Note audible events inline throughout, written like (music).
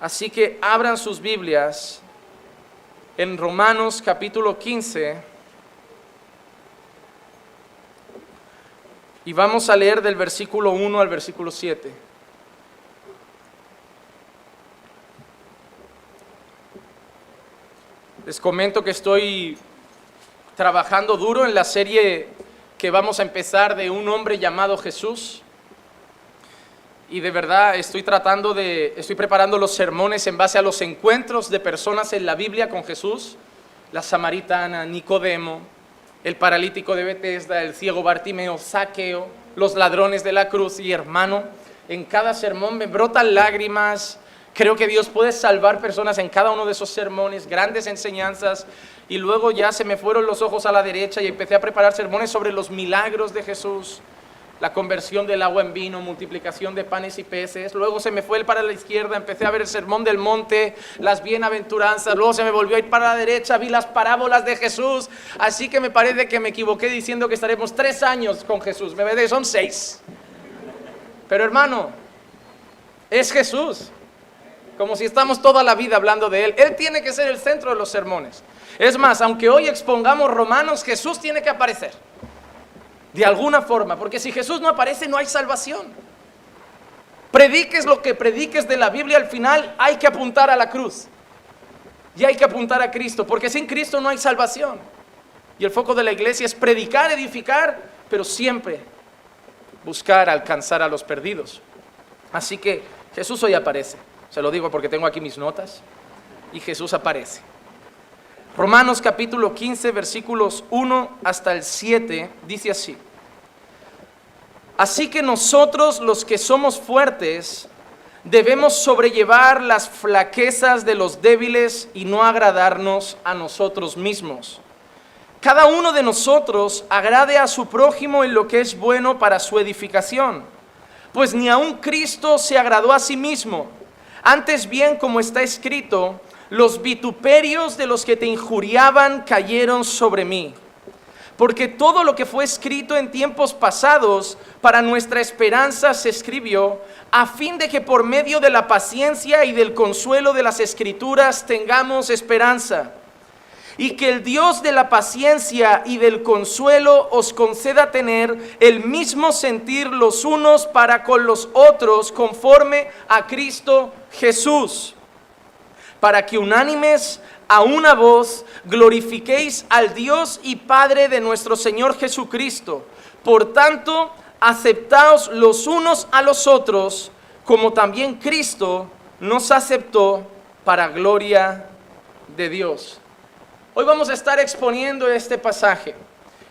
Así que abran sus Biblias en Romanos capítulo 15 y vamos a leer del versículo 1 al versículo 7. Les comento que estoy trabajando duro en la serie que vamos a empezar de un hombre llamado Jesús. Y de verdad estoy tratando de, estoy preparando los sermones en base a los encuentros de personas en la Biblia con Jesús, la samaritana, Nicodemo, el paralítico de Bethesda, el ciego Bartimeo, Saqueo, los ladrones de la cruz y hermano. En cada sermón me brotan lágrimas, Creo que Dios puede salvar personas en cada uno de esos sermones, grandes enseñanzas. Y luego ya se me fueron los ojos a la derecha y empecé a preparar sermones sobre los milagros de Jesús, la conversión del agua en vino, multiplicación de panes y peces. Luego se me fue el para la izquierda, empecé a ver el sermón del monte, las bienaventuranzas. Luego se me volvió a ir para la derecha, vi las parábolas de Jesús. Así que me parece que me equivoqué diciendo que estaremos tres años con Jesús. Me ve son seis. Pero hermano, es Jesús como si estamos toda la vida hablando de Él. Él tiene que ser el centro de los sermones. Es más, aunque hoy expongamos Romanos, Jesús tiene que aparecer. De alguna forma, porque si Jesús no aparece no hay salvación. Prediques lo que prediques de la Biblia, al final hay que apuntar a la cruz. Y hay que apuntar a Cristo, porque sin Cristo no hay salvación. Y el foco de la iglesia es predicar, edificar, pero siempre buscar alcanzar a los perdidos. Así que Jesús hoy aparece. Se lo digo porque tengo aquí mis notas. Y Jesús aparece. Romanos capítulo 15, versículos 1 hasta el 7, dice así. Así que nosotros los que somos fuertes debemos sobrellevar las flaquezas de los débiles y no agradarnos a nosotros mismos. Cada uno de nosotros agrade a su prójimo en lo que es bueno para su edificación, pues ni aun Cristo se agradó a sí mismo antes bien, como está escrito, los vituperios de los que te injuriaban cayeron sobre mí. Porque todo lo que fue escrito en tiempos pasados para nuestra esperanza se escribió, a fin de que por medio de la paciencia y del consuelo de las escrituras tengamos esperanza y que el Dios de la paciencia y del consuelo os conceda tener el mismo sentir los unos para con los otros conforme a Cristo Jesús, para que unánimes a una voz glorifiquéis al Dios y Padre de nuestro Señor Jesucristo. Por tanto, aceptaos los unos a los otros, como también Cristo nos aceptó para gloria de Dios. Hoy vamos a estar exponiendo este pasaje.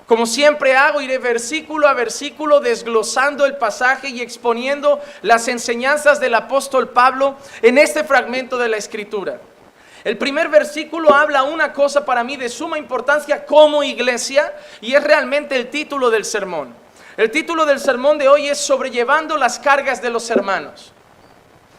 Como siempre hago, iré versículo a versículo desglosando el pasaje y exponiendo las enseñanzas del apóstol Pablo en este fragmento de la escritura. El primer versículo habla una cosa para mí de suma importancia como iglesia y es realmente el título del sermón. El título del sermón de hoy es Sobrellevando las cargas de los hermanos.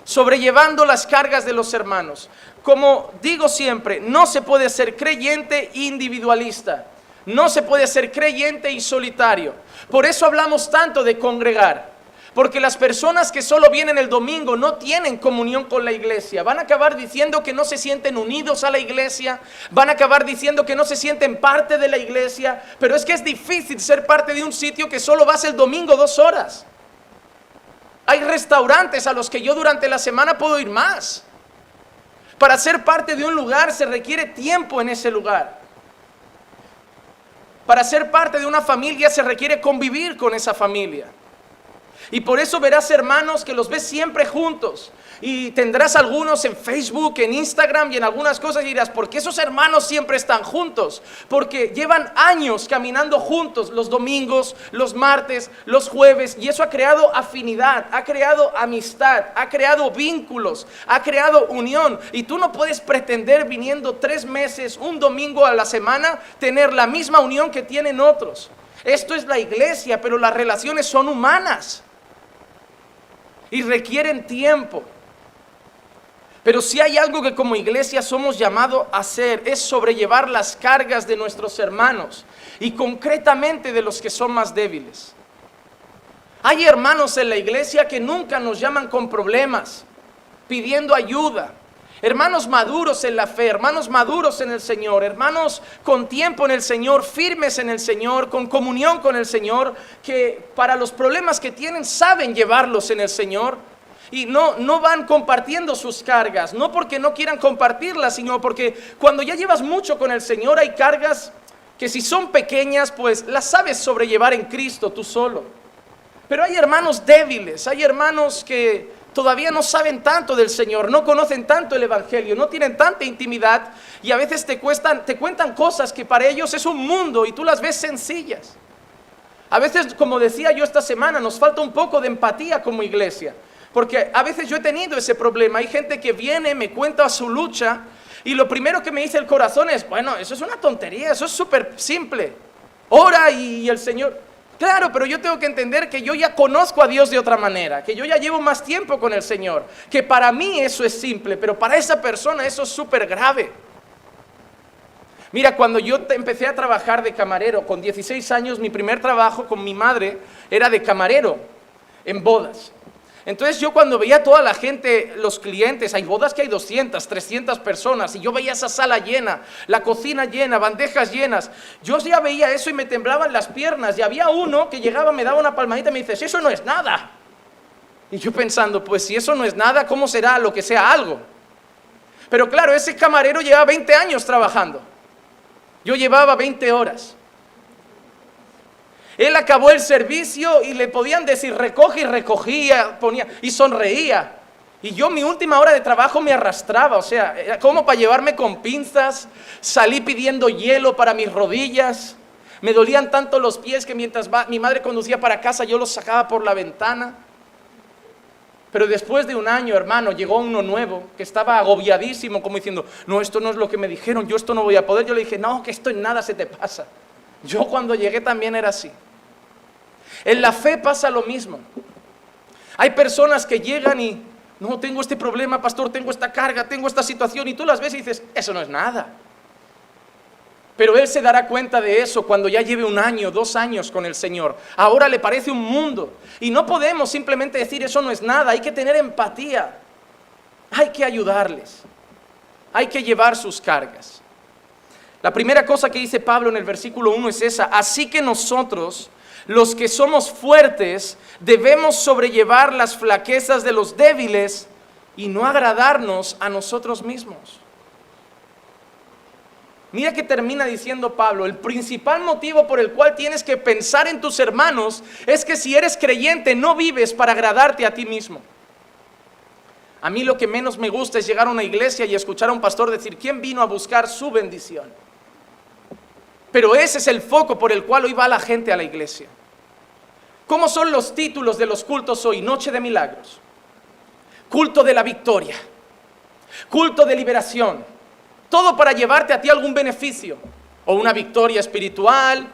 Sobrellevando las cargas de los hermanos. Como digo siempre, no se puede ser creyente individualista. No se puede ser creyente y solitario. Por eso hablamos tanto de congregar. Porque las personas que solo vienen el domingo no tienen comunión con la iglesia. Van a acabar diciendo que no se sienten unidos a la iglesia. Van a acabar diciendo que no se sienten parte de la iglesia. Pero es que es difícil ser parte de un sitio que solo vas el domingo dos horas. Hay restaurantes a los que yo durante la semana puedo ir más. Para ser parte de un lugar se requiere tiempo en ese lugar. Para ser parte de una familia se requiere convivir con esa familia. Y por eso verás hermanos que los ves siempre juntos. Y tendrás algunos en Facebook, en Instagram y en algunas cosas y dirás, ¿por qué esos hermanos siempre están juntos? Porque llevan años caminando juntos los domingos, los martes, los jueves. Y eso ha creado afinidad, ha creado amistad, ha creado vínculos, ha creado unión. Y tú no puedes pretender viniendo tres meses, un domingo a la semana, tener la misma unión que tienen otros. Esto es la iglesia, pero las relaciones son humanas y requieren tiempo. Pero si hay algo que como iglesia somos llamados a hacer es sobrellevar las cargas de nuestros hermanos y concretamente de los que son más débiles. Hay hermanos en la iglesia que nunca nos llaman con problemas. pidiendo ayuda. Hermanos maduros en la fe, hermanos maduros en el Señor, hermanos con tiempo en el Señor, firmes en el Señor, con comunión con el Señor, que para los problemas que tienen saben llevarlos en el Señor y no, no van compartiendo sus cargas, no porque no quieran compartirlas, sino porque cuando ya llevas mucho con el Señor hay cargas que si son pequeñas, pues las sabes sobrellevar en Cristo tú solo. Pero hay hermanos débiles, hay hermanos que todavía no saben tanto del Señor, no conocen tanto el Evangelio, no tienen tanta intimidad y a veces te, cuentan cosas que para ellos es un mundo y tú las ves sencillas. A veces, como decía yo esta semana, nos falta un poco de empatía como iglesia. Porque a veces yo he tenido ese problema. Hay gente que viene, me cuenta su lucha y lo primero que me dice el corazón es, bueno, eso es una tontería, eso es súper simple. Ora y el Señor... Claro, pero yo tengo que entender que yo ya conozco a Dios de otra manera, que yo ya llevo más tiempo con el Señor, que para mí eso es simple, pero para esa persona eso es súper grave. Mira, cuando yo empecé a trabajar de camarero, con 16 años, mi primer trabajo con mi madre era de camarero en bodas. Entonces yo cuando veía toda la gente, los clientes, hay bodas que hay 200, 300 personas, y yo veía esa sala llena, la cocina llena, bandejas llenas, yo ya veía eso y me temblaban las piernas, y había uno que llegaba, me daba una palmadita y me dice, eso no es nada. Y yo pensando, pues si eso no es nada, ¿cómo será lo que sea algo? Pero claro, ese camarero llevaba 20 años trabajando. Yo llevaba 20 horas. Él acabó el servicio y le podían decir recoge y recogía, ponía y sonreía. Y yo mi última hora de trabajo me arrastraba, o sea, como para llevarme con pinzas, salí pidiendo hielo para mis rodillas, me dolían tanto los pies que mientras mi madre conducía para casa yo los sacaba por la ventana. Pero después de un año, hermano, llegó uno nuevo que estaba agobiadísimo, como diciendo, no, esto no es lo que me dijeron, yo esto no voy a poder. Yo le dije, no, que esto en nada se te pasa. Yo cuando llegué también era así. En la fe pasa lo mismo. Hay personas que llegan y, no, tengo este problema, pastor, tengo esta carga, tengo esta situación, y tú las ves y dices, eso no es nada. Pero él se dará cuenta de eso cuando ya lleve un año, dos años con el Señor. Ahora le parece un mundo. Y no podemos simplemente decir eso no es nada, hay que tener empatía. Hay que ayudarles. Hay que llevar sus cargas. La primera cosa que dice Pablo en el versículo 1 es esa. Así que nosotros, los que somos fuertes, debemos sobrellevar las flaquezas de los débiles y no agradarnos a nosotros mismos. Mira que termina diciendo Pablo, el principal motivo por el cual tienes que pensar en tus hermanos es que si eres creyente no vives para agradarte a ti mismo. A mí lo que menos me gusta es llegar a una iglesia y escuchar a un pastor decir, ¿quién vino a buscar su bendición? Pero ese es el foco por el cual hoy va la gente a la iglesia. ¿Cómo son los títulos de los cultos hoy? Noche de milagros, culto de la victoria, culto de liberación. Todo para llevarte a ti algún beneficio, o una victoria espiritual,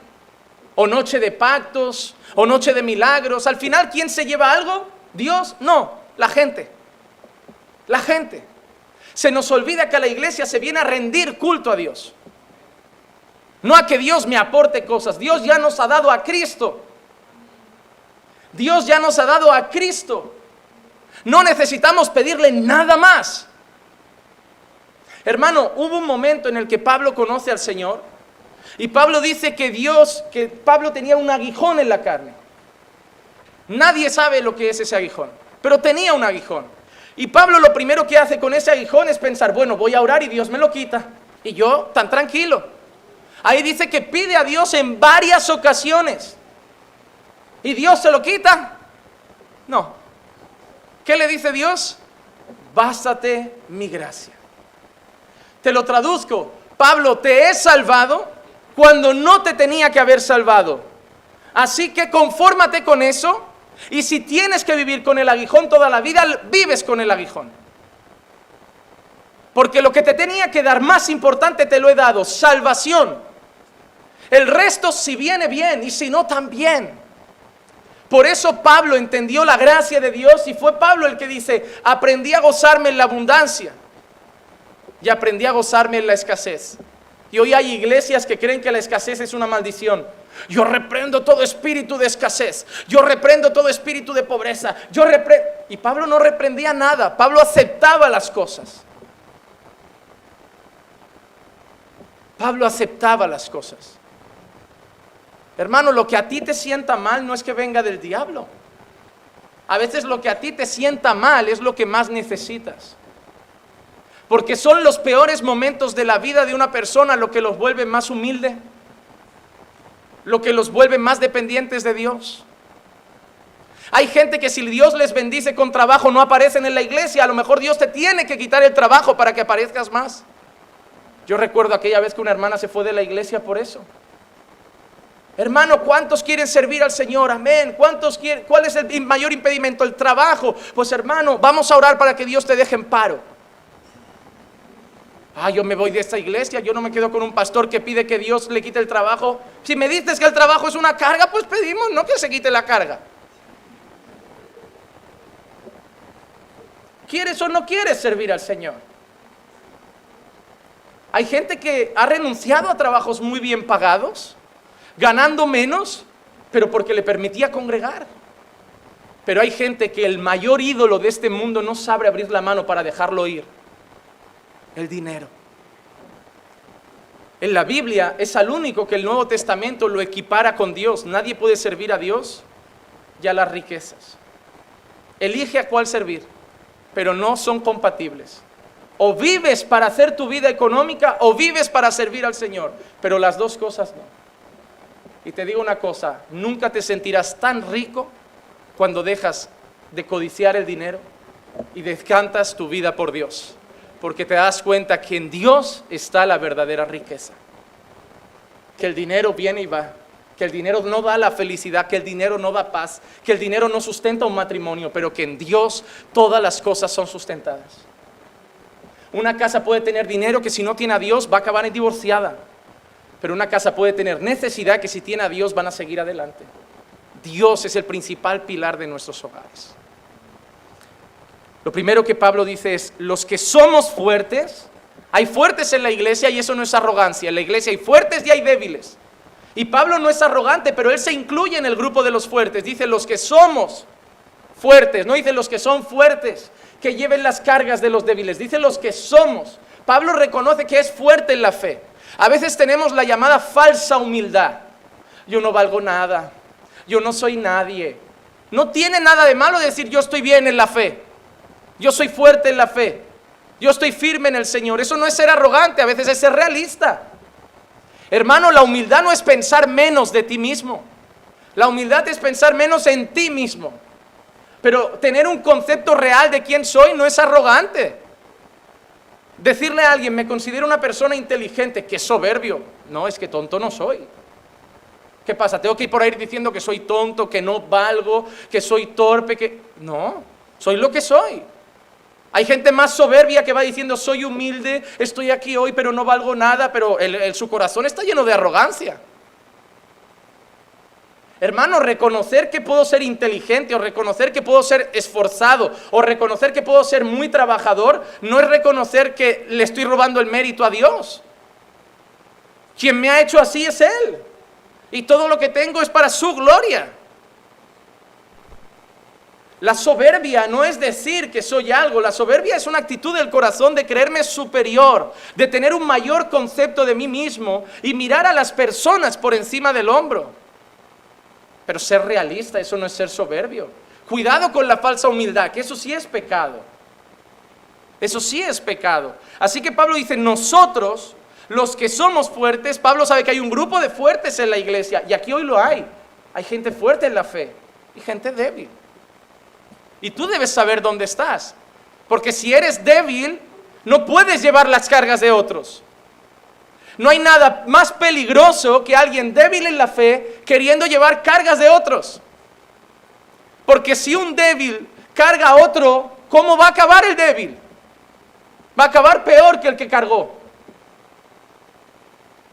o noche de pactos, o noche de milagros. Al final, ¿quién se lleva algo? Dios, no, la gente. La gente. Se nos olvida que a la iglesia se viene a rendir culto a Dios. No a que Dios me aporte cosas. Dios ya nos ha dado a Cristo. Dios ya nos ha dado a Cristo. No necesitamos pedirle nada más. Hermano, hubo un momento en el que Pablo conoce al Señor y Pablo dice que Dios, que Pablo tenía un aguijón en la carne. Nadie sabe lo que es ese aguijón, pero tenía un aguijón. Y Pablo lo primero que hace con ese aguijón es pensar, bueno, voy a orar y Dios me lo quita. Y yo, tan tranquilo. Ahí dice que pide a Dios en varias ocasiones. ¿Y Dios se lo quita? No. ¿Qué le dice Dios? Bástate mi gracia. Te lo traduzco. Pablo, te he salvado cuando no te tenía que haber salvado. Así que confórmate con eso. Y si tienes que vivir con el aguijón toda la vida, vives con el aguijón. Porque lo que te tenía que dar más importante te lo he dado, salvación. El resto si viene bien y si no también. Por eso Pablo entendió la gracia de Dios y fue Pablo el que dice, aprendí a gozarme en la abundancia y aprendí a gozarme en la escasez. Y hoy hay iglesias que creen que la escasez es una maldición. Yo reprendo todo espíritu de escasez. Yo reprendo todo espíritu de pobreza. Yo reprendo... Y Pablo no reprendía nada, Pablo aceptaba las cosas. Pablo aceptaba las cosas. Hermano, lo que a ti te sienta mal no es que venga del diablo. A veces lo que a ti te sienta mal es lo que más necesitas. Porque son los peores momentos de la vida de una persona lo que los vuelve más humilde, lo que los vuelve más dependientes de Dios. Hay gente que si Dios les bendice con trabajo no aparecen en la iglesia. A lo mejor Dios te tiene que quitar el trabajo para que aparezcas más. Yo recuerdo aquella vez que una hermana se fue de la iglesia por eso. Hermano, ¿cuántos quieren servir al Señor? Amén. ¿Cuántos quieren? ¿Cuál es el mayor impedimento? El trabajo. Pues hermano, vamos a orar para que Dios te deje en paro. Ah, yo me voy de esta iglesia, yo no me quedo con un pastor que pide que Dios le quite el trabajo. Si me dices que el trabajo es una carga, pues pedimos, no que se quite la carga. ¿Quieres o no quieres servir al Señor? Hay gente que ha renunciado a trabajos muy bien pagados, ganando menos, pero porque le permitía congregar. Pero hay gente que el mayor ídolo de este mundo no sabe abrir la mano para dejarlo ir. El dinero. En la Biblia es al único que el Nuevo Testamento lo equipara con Dios. Nadie puede servir a Dios y a las riquezas. Elige a cuál servir, pero no son compatibles. O vives para hacer tu vida económica o vives para servir al Señor. Pero las dos cosas no. Y te digo una cosa, nunca te sentirás tan rico cuando dejas de codiciar el dinero y descantas tu vida por Dios. Porque te das cuenta que en Dios está la verdadera riqueza. Que el dinero viene y va. Que el dinero no da la felicidad, que el dinero no da paz, que el dinero no sustenta un matrimonio, pero que en Dios todas las cosas son sustentadas. Una casa puede tener dinero que si no tiene a Dios va a acabar en divorciada. Pero una casa puede tener necesidad que si tiene a Dios van a seguir adelante. Dios es el principal pilar de nuestros hogares. Lo primero que Pablo dice es, los que somos fuertes, hay fuertes en la iglesia y eso no es arrogancia. En la iglesia hay fuertes y hay débiles. Y Pablo no es arrogante, pero él se incluye en el grupo de los fuertes. Dice los que somos fuertes, no dice los que son fuertes que lleven las cargas de los débiles, dice los que somos. Pablo reconoce que es fuerte en la fe. A veces tenemos la llamada falsa humildad. Yo no valgo nada, yo no soy nadie. No tiene nada de malo decir yo estoy bien en la fe, yo soy fuerte en la fe, yo estoy firme en el Señor. Eso no es ser arrogante, a veces es ser realista. Hermano, la humildad no es pensar menos de ti mismo. La humildad es pensar menos en ti mismo. Pero tener un concepto real de quién soy no es arrogante. Decirle a alguien, me considero una persona inteligente, que soberbio. No, es que tonto no soy. ¿Qué pasa? ¿Tengo que ir por ahí diciendo que soy tonto, que no valgo, que soy torpe, que... No, soy lo que soy. Hay gente más soberbia que va diciendo, soy humilde, estoy aquí hoy, pero no valgo nada, pero su corazón está lleno de arrogancia. Hermano, reconocer que puedo ser inteligente o reconocer que puedo ser esforzado o reconocer que puedo ser muy trabajador no es reconocer que le estoy robando el mérito a Dios. Quien me ha hecho así es Él. Y todo lo que tengo es para su gloria. La soberbia no es decir que soy algo, la soberbia es una actitud del corazón de creerme superior, de tener un mayor concepto de mí mismo y mirar a las personas por encima del hombro. Pero ser realista, eso no es ser soberbio. Cuidado con la falsa humildad, que eso sí es pecado. Eso sí es pecado. Así que Pablo dice, nosotros, los que somos fuertes, Pablo sabe que hay un grupo de fuertes en la iglesia, y aquí hoy lo hay. Hay gente fuerte en la fe y gente débil. Y tú debes saber dónde estás. Porque si eres débil, no puedes llevar las cargas de otros. No hay nada más peligroso que alguien débil en la fe queriendo llevar cargas de otros. Porque si un débil carga a otro, ¿cómo va a acabar el débil? Va a acabar peor que el que cargó.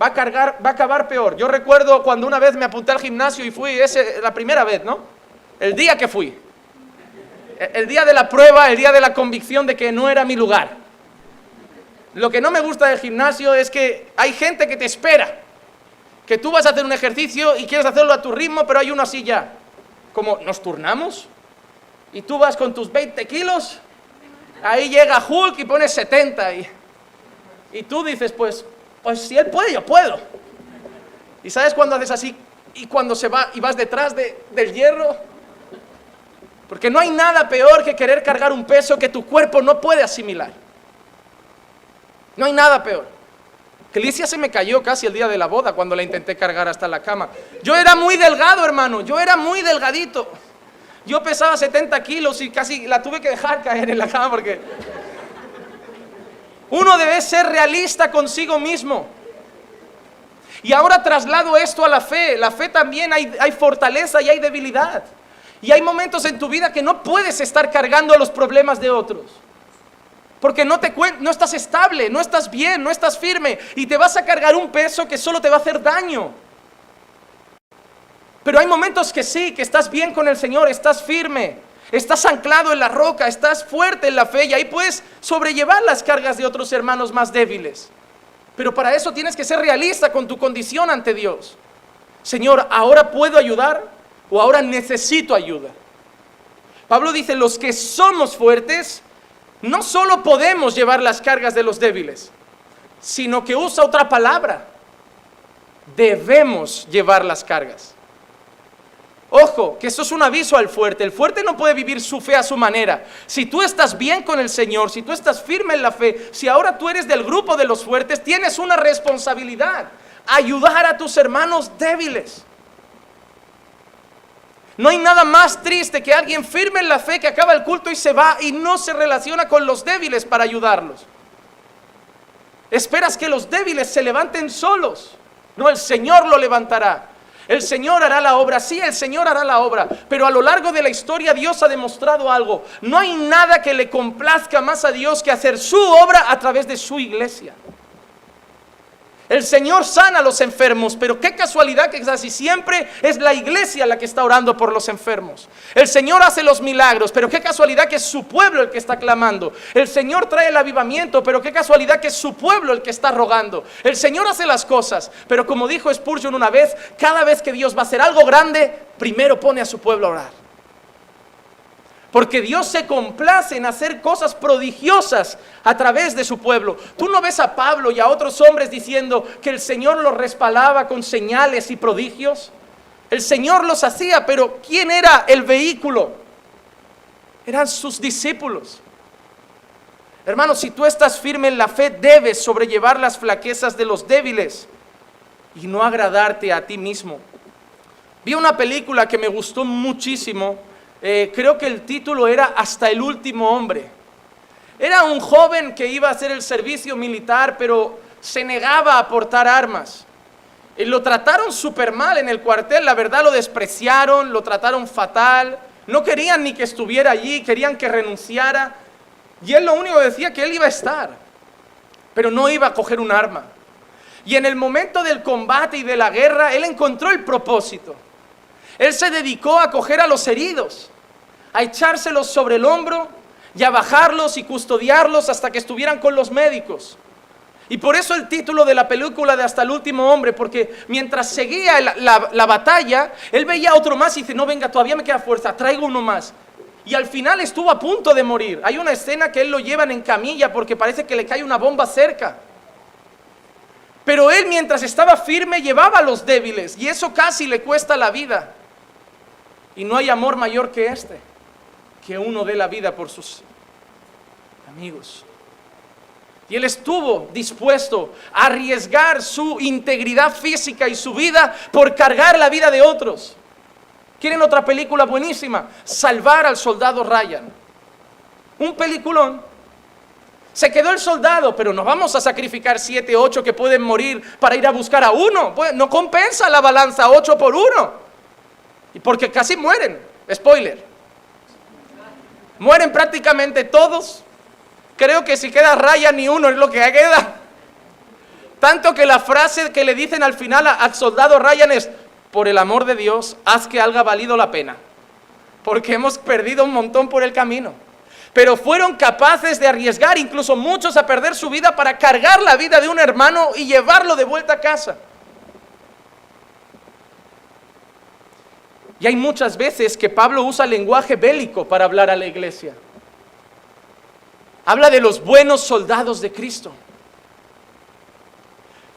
Va a, cargar, va a acabar peor. Yo recuerdo cuando una vez me apunté al gimnasio y fui, ese, la primera vez, ¿no? El día que fui. El día de la prueba, el día de la convicción de que no era mi lugar. Lo que no me gusta del gimnasio es que hay gente que te espera. Que tú vas a hacer un ejercicio y quieres hacerlo a tu ritmo, pero hay uno así ya. Como, ¿nos turnamos? y tú vas con tus 20 kilos, ahí llega Hulk y pone 70 y, y tú dices, pues, pues si él puede, yo puedo. ¿Y sabes cuando haces así y cuando se va y vas detrás de, del hierro? Porque no hay nada peor que querer cargar un peso que tu cuerpo no puede asimilar. No hay nada peor. Alicia se me cayó casi el día de la boda cuando la intenté cargar hasta la cama. Yo era muy delgado, hermano, yo era muy delgadito. Yo pesaba 70 kilos y casi la tuve que dejar caer en la cama porque uno debe ser realista consigo mismo. Y ahora traslado esto a la fe. La fe también hay, hay fortaleza y hay debilidad. Y hay momentos en tu vida que no puedes estar cargando los problemas de otros. Porque no, te no estás estable, no estás bien, no estás firme y te vas a cargar un peso que solo te va a hacer daño. Pero hay momentos que sí, que estás bien con el Señor, estás firme, estás anclado en la roca, estás fuerte en la fe y ahí puedes sobrellevar las cargas de otros hermanos más débiles. Pero para eso tienes que ser realista con tu condición ante Dios. Señor, ¿ahora puedo ayudar o ahora necesito ayuda? Pablo dice, los que somos fuertes, no solo podemos llevar las cargas de los débiles, sino que usa otra palabra. Debemos llevar las cargas. Ojo, que eso es un aviso al fuerte. El fuerte no puede vivir su fe a su manera. Si tú estás bien con el Señor, si tú estás firme en la fe, si ahora tú eres del grupo de los fuertes, tienes una responsabilidad. Ayudar a tus hermanos débiles. No hay nada más triste que alguien firme en la fe que acaba el culto y se va y no se relaciona con los débiles para ayudarlos. Esperas que los débiles se levanten solos. No, el Señor lo levantará. El Señor hará la obra, sí, el Señor hará la obra, pero a lo largo de la historia Dios ha demostrado algo. No hay nada que le complazca más a Dios que hacer su obra a través de su iglesia. El Señor sana a los enfermos, pero qué casualidad que casi siempre es la iglesia la que está orando por los enfermos. El Señor hace los milagros, pero qué casualidad que es su pueblo el que está clamando. El Señor trae el avivamiento, pero qué casualidad que es su pueblo el que está rogando. El Señor hace las cosas, pero como dijo Spurgeon una vez, cada vez que Dios va a hacer algo grande, primero pone a su pueblo a orar. Porque Dios se complace en hacer cosas prodigiosas a través de su pueblo. Tú no ves a Pablo y a otros hombres diciendo que el Señor los respaldaba con señales y prodigios. El Señor los hacía, pero ¿quién era el vehículo? Eran sus discípulos. Hermano, si tú estás firme en la fe, debes sobrellevar las flaquezas de los débiles y no agradarte a ti mismo. Vi una película que me gustó muchísimo eh, creo que el título era Hasta el último hombre. Era un joven que iba a hacer el servicio militar, pero se negaba a portar armas. Y lo trataron súper mal en el cuartel, la verdad lo despreciaron, lo trataron fatal, no querían ni que estuviera allí, querían que renunciara. Y él lo único que decía que él iba a estar, pero no iba a coger un arma. Y en el momento del combate y de la guerra, él encontró el propósito. Él se dedicó a coger a los heridos, a echárselos sobre el hombro y a bajarlos y custodiarlos hasta que estuvieran con los médicos. Y por eso el título de la película de Hasta el último hombre, porque mientras seguía la, batalla, él veía a otro más y dice, no, venga, todavía me queda fuerza, traigo uno más. Y al final estuvo a punto de morir. Hay una escena que él lo llevan en camilla porque parece que le cae una bomba cerca. Pero él mientras estaba firme llevaba a los débiles y eso casi le cuesta la vida. Y no hay amor mayor que este, que uno dé la vida por sus amigos. Y él estuvo dispuesto a arriesgar su integridad física y su vida por cargar la vida de otros. ¿Quieren otra película buenísima? Salvar al soldado Ryan. Un peliculón. Se quedó el soldado, pero no vamos a sacrificar siete, ocho que pueden morir para ir a buscar a uno. Pues, no compensa la balanza ocho por uno. Y porque casi mueren. Spoiler. Mueren prácticamente todos. Creo que si queda raya ni uno es lo que queda. Tanto que la frase que le dicen al final al soldado Ryan es, por el amor de Dios, haz que haya valido la pena. Porque hemos perdido un montón por el camino. Pero fueron capaces de arriesgar incluso muchos a perder su vida para cargar la vida de un hermano y llevarlo de vuelta a casa. Y hay muchas veces que Pablo usa lenguaje bélico para hablar a la iglesia. Habla de los buenos soldados de Cristo.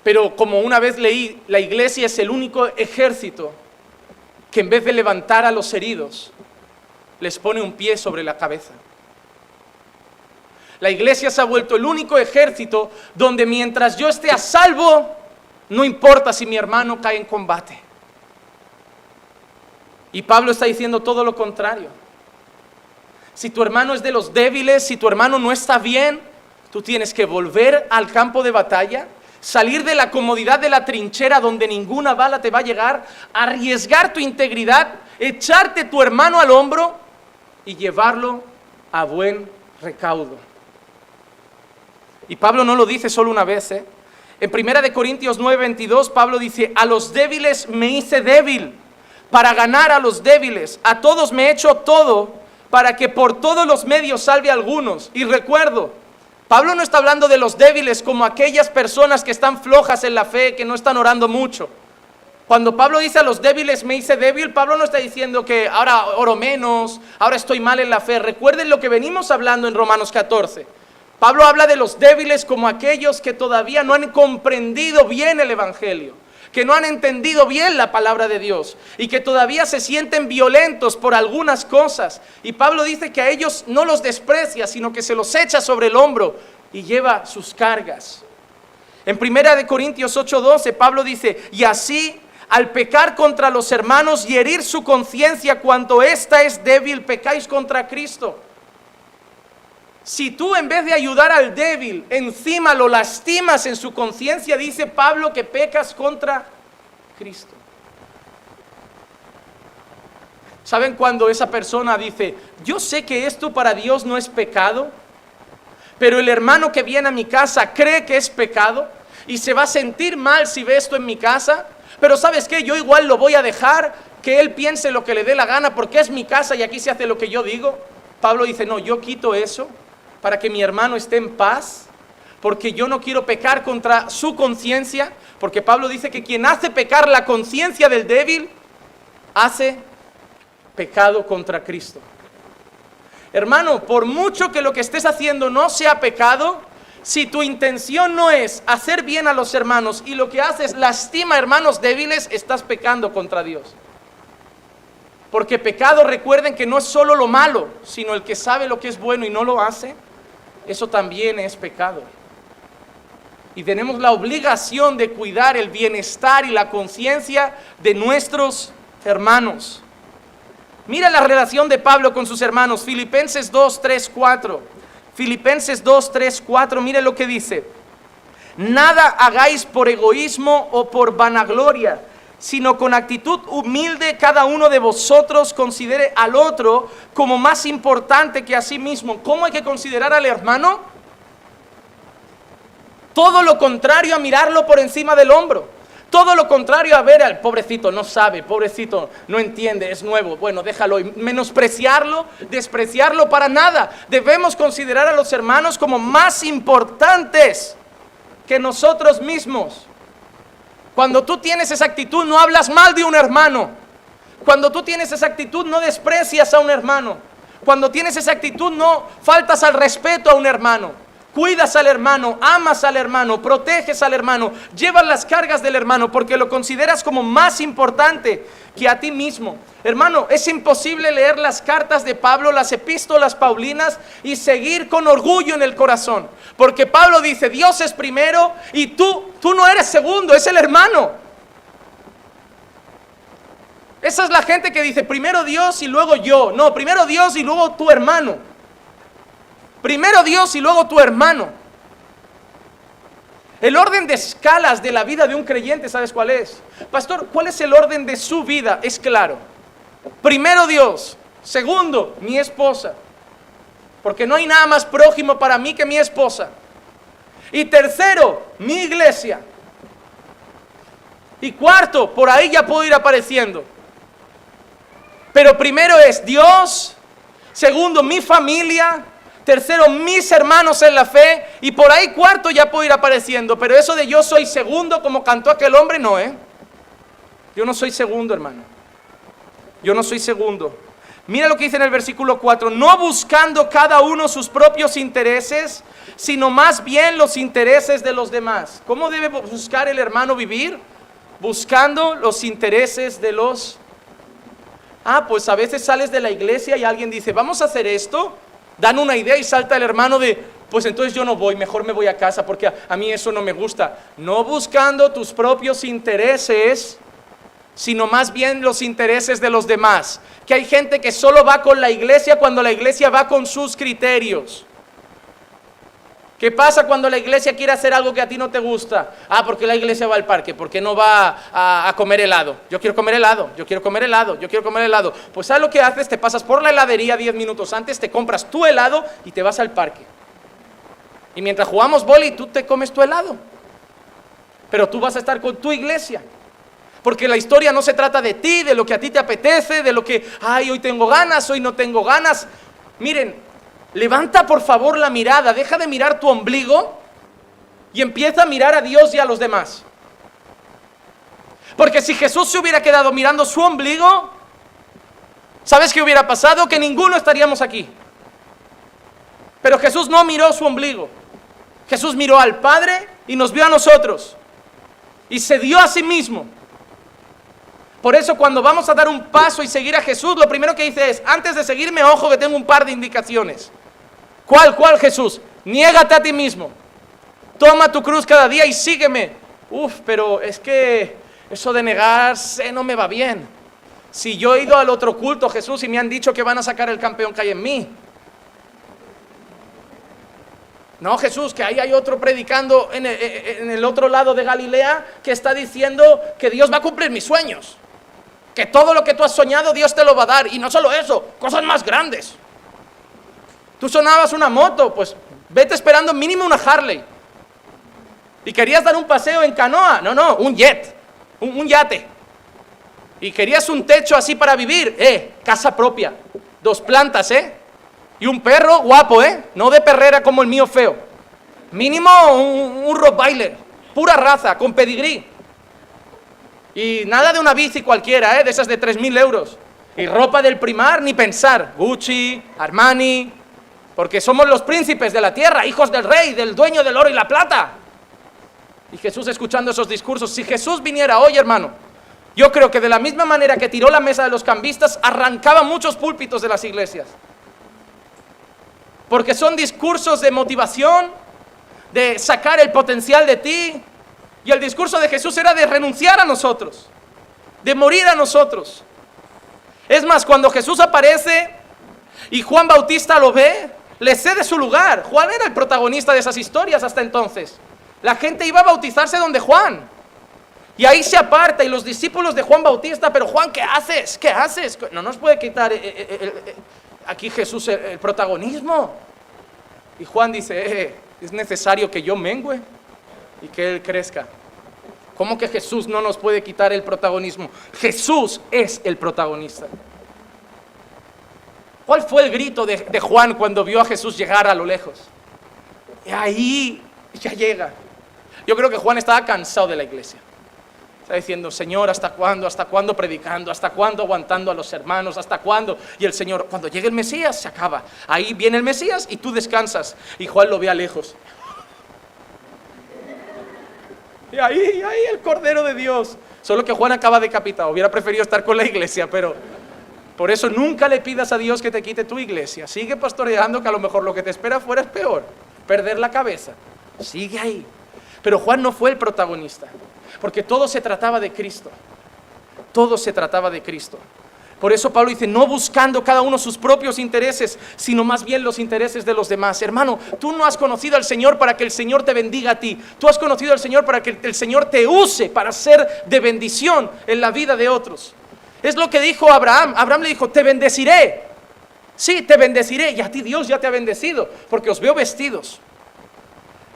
Pero como una vez leí, la iglesia es el único ejército que en vez de levantar a los heridos, les pone un pie sobre la cabeza. La iglesia se ha vuelto el único ejército donde mientras yo esté a salvo, no importa si mi hermano cae en combate. Y Pablo está diciendo todo lo contrario. Si tu hermano es de los débiles, si tu hermano no está bien, tú tienes que volver al campo de batalla, salir de la comodidad de la trinchera donde ninguna bala te va a llegar, arriesgar tu integridad, echarte tu hermano al hombro y llevarlo a buen recaudo. Y Pablo no lo dice solo una vez. ¿eh? En 1 de Corintios 9:22 Pablo dice, a los débiles me hice débil para ganar a los débiles. A todos me he hecho todo para que por todos los medios salve a algunos. Y recuerdo, Pablo no está hablando de los débiles como aquellas personas que están flojas en la fe, que no están orando mucho. Cuando Pablo dice a los débiles me hice débil, Pablo no está diciendo que ahora oro menos, ahora estoy mal en la fe. Recuerden lo que venimos hablando en Romanos 14. Pablo habla de los débiles como aquellos que todavía no han comprendido bien el Evangelio que no han entendido bien la palabra de Dios y que todavía se sienten violentos por algunas cosas. Y Pablo dice que a ellos no los desprecia, sino que se los echa sobre el hombro y lleva sus cargas. En primera de Corintios 8:12 Pablo dice, "Y así al pecar contra los hermanos y herir su conciencia cuando ésta es débil, pecáis contra Cristo." Si tú en vez de ayudar al débil, encima lo lastimas en su conciencia, dice Pablo que pecas contra Cristo. ¿Saben cuando esa persona dice, yo sé que esto para Dios no es pecado, pero el hermano que viene a mi casa cree que es pecado y se va a sentir mal si ve esto en mi casa? Pero sabes qué, yo igual lo voy a dejar que él piense lo que le dé la gana porque es mi casa y aquí se hace lo que yo digo. Pablo dice, no, yo quito eso para que mi hermano esté en paz, porque yo no quiero pecar contra su conciencia, porque Pablo dice que quien hace pecar la conciencia del débil, hace pecado contra Cristo. Hermano, por mucho que lo que estés haciendo no sea pecado, si tu intención no es hacer bien a los hermanos y lo que haces lastima a hermanos débiles, estás pecando contra Dios. Porque pecado, recuerden que no es solo lo malo, sino el que sabe lo que es bueno y no lo hace, eso también es pecado. Y tenemos la obligación de cuidar el bienestar y la conciencia de nuestros hermanos. Mira la relación de Pablo con sus hermanos. Filipenses 2, 3, 4. Filipenses 2, 3, 4. Mire lo que dice. Nada hagáis por egoísmo o por vanagloria sino con actitud humilde cada uno de vosotros considere al otro como más importante que a sí mismo. ¿Cómo hay que considerar al hermano? Todo lo contrario a mirarlo por encima del hombro. Todo lo contrario a ver al pobrecito, no sabe, pobrecito, no entiende, es nuevo. Bueno, déjalo. menospreciarlo, despreciarlo para nada. Debemos considerar a los hermanos como más importantes que nosotros mismos. Cuando tú tienes esa actitud, no hablas mal de un hermano. Cuando tú tienes esa actitud, no desprecias a un hermano. Cuando tienes esa actitud, no faltas al respeto a un hermano. Cuidas al hermano, amas al hermano, proteges al hermano, llevas las cargas del hermano porque lo consideras como más importante que a ti mismo. Hermano, es imposible leer las cartas de Pablo, las epístolas paulinas y seguir con orgullo en el corazón. Porque Pablo dice, Dios es primero y tú, tú no eres segundo, es el hermano. Esa es la gente que dice, primero Dios y luego yo. No, primero Dios y luego tu hermano. Primero Dios y luego tu hermano. El orden de escalas de la vida de un creyente, ¿sabes cuál es? Pastor, ¿cuál es el orden de su vida? Es claro. Primero Dios. Segundo, mi esposa. Porque no hay nada más prójimo para mí que mi esposa. Y tercero, mi iglesia. Y cuarto, por ahí ya puedo ir apareciendo. Pero primero es Dios. Segundo, mi familia. Tercero, mis hermanos en la fe. Y por ahí cuarto ya puedo ir apareciendo. Pero eso de yo soy segundo, como cantó aquel hombre, no, ¿eh? Yo no soy segundo, hermano. Yo no soy segundo. Mira lo que dice en el versículo 4, no buscando cada uno sus propios intereses, sino más bien los intereses de los demás. ¿Cómo debe buscar el hermano vivir? Buscando los intereses de los... Ah, pues a veces sales de la iglesia y alguien dice, vamos a hacer esto, dan una idea y salta el hermano de, pues entonces yo no voy, mejor me voy a casa porque a, mí eso no me gusta. No buscando tus propios intereses, sino más bien los intereses de los demás. Que hay gente que solo va con la iglesia cuando la iglesia va con sus criterios. ¿Qué pasa cuando la iglesia quiere hacer algo que a ti no te gusta? Ah, porque la iglesia va al parque, porque no va a, comer helado. Yo quiero comer helado, yo quiero comer helado, yo quiero comer helado. Pues ¿sabes lo que haces? Te pasas por la heladería 10 minutos antes, te compras tu helado y te vas al parque. Y mientras jugamos boli, tú te comes tu helado. Pero tú vas a estar con tu iglesia. Porque la historia no se trata de ti, de lo que a ti te apetece, de lo que, ay, hoy tengo ganas, hoy no tengo ganas. Miren, levanta por favor la mirada, deja de mirar tu ombligo y empieza a mirar a Dios y a los demás. Porque si Jesús se hubiera quedado mirando su ombligo, ¿sabes qué hubiera pasado? Que ninguno estaríamos aquí. Pero Jesús no miró su ombligo. Jesús miró al Padre y nos vio a nosotros. Y se dio a sí mismo. Por eso cuando vamos a dar un paso y seguir a Jesús, lo primero que dice es, antes de seguirme, ojo que tengo un par de indicaciones. ¿Cuál, cuál Jesús? Niégate a ti mismo. Toma tu cruz cada día y sígueme. Uf, pero es que eso de negarse no me va bien. Si yo he ido al otro culto, Jesús, y me han dicho que van a sacar el campeón que hay en mí. No, Jesús, que ahí hay otro predicando en el, en el otro lado de Galilea que está diciendo que Dios va a cumplir mis sueños que todo lo que tú has soñado Dios te lo va a dar. Y no solo eso, cosas más grandes. Tú sonabas una moto, pues vete esperando mínimo una Harley. Y querías dar un paseo en canoa, no, no, un jet, un, yate. Y querías un techo así para vivir, eh, casa propia, dos plantas, eh. Y un perro guapo, eh, no de perrera como el mío feo. Mínimo un, un Rottweiler, pura raza, con pedigrí. Y nada de una bici cualquiera, ¿eh? de esas de 3.000 euros. Y ropa del primar, ni pensar. Gucci, Armani, porque somos los príncipes de la tierra, hijos del rey, del dueño del oro y la plata. Y Jesús escuchando esos discursos, si Jesús viniera hoy, hermano, yo creo que de la misma manera que tiró la mesa de los cambistas, arrancaba muchos púlpitos de las iglesias. Porque son discursos de motivación, de sacar el potencial de ti, y el discurso de Jesús era de renunciar a nosotros, de morir a nosotros. Es más, cuando Jesús aparece y Juan Bautista lo ve, le cede su lugar. Juan era el protagonista de esas historias hasta entonces. La gente iba a bautizarse donde Juan. Y ahí se aparta y los discípulos de Juan Bautista, pero Juan, ¿qué haces? ¿Qué haces? No nos puede quitar eh, eh, eh, aquí Jesús el, protagonismo. Y Juan dice, es necesario que yo mengüe y que Él crezca. ¿Cómo que Jesús no nos puede quitar el protagonismo? Jesús es el protagonista. ¿Cuál fue el grito de, Juan cuando vio a Jesús llegar a lo lejos? Y ahí ya llega. Yo creo que Juan estaba cansado de la iglesia. Está diciendo, Señor, ¿hasta cuándo? ¿Hasta cuándo predicando? ¿Hasta cuándo aguantando a los hermanos? ¿Hasta cuándo? Y el Señor, cuando llegue el Mesías, se acaba. Ahí viene el Mesías y tú descansas. Y Juan lo ve a lejos. Y ahí, ahí el Cordero de Dios. Solo que Juan acaba decapitado. Hubiera preferido estar con la iglesia, pero por eso nunca le pidas a Dios que te quite tu iglesia. Sigue pastoreando que a lo mejor lo que te espera fuera es peor. Perder la cabeza. Sigue ahí. Pero Juan no fue el protagonista. Porque todo se trataba de Cristo. Todo se trataba de Cristo. Por eso Pablo dice, no buscando cada uno sus propios intereses, sino más bien los intereses de los demás. Hermano, tú no has conocido al Señor para que el Señor te bendiga a ti. Tú has conocido al Señor para que el Señor te use para ser de bendición en la vida de otros. Es lo que dijo Abraham. Abraham le dijo, te bendeciré. Sí, te bendeciré. Y a ti Dios ya te ha bendecido, porque os veo vestidos.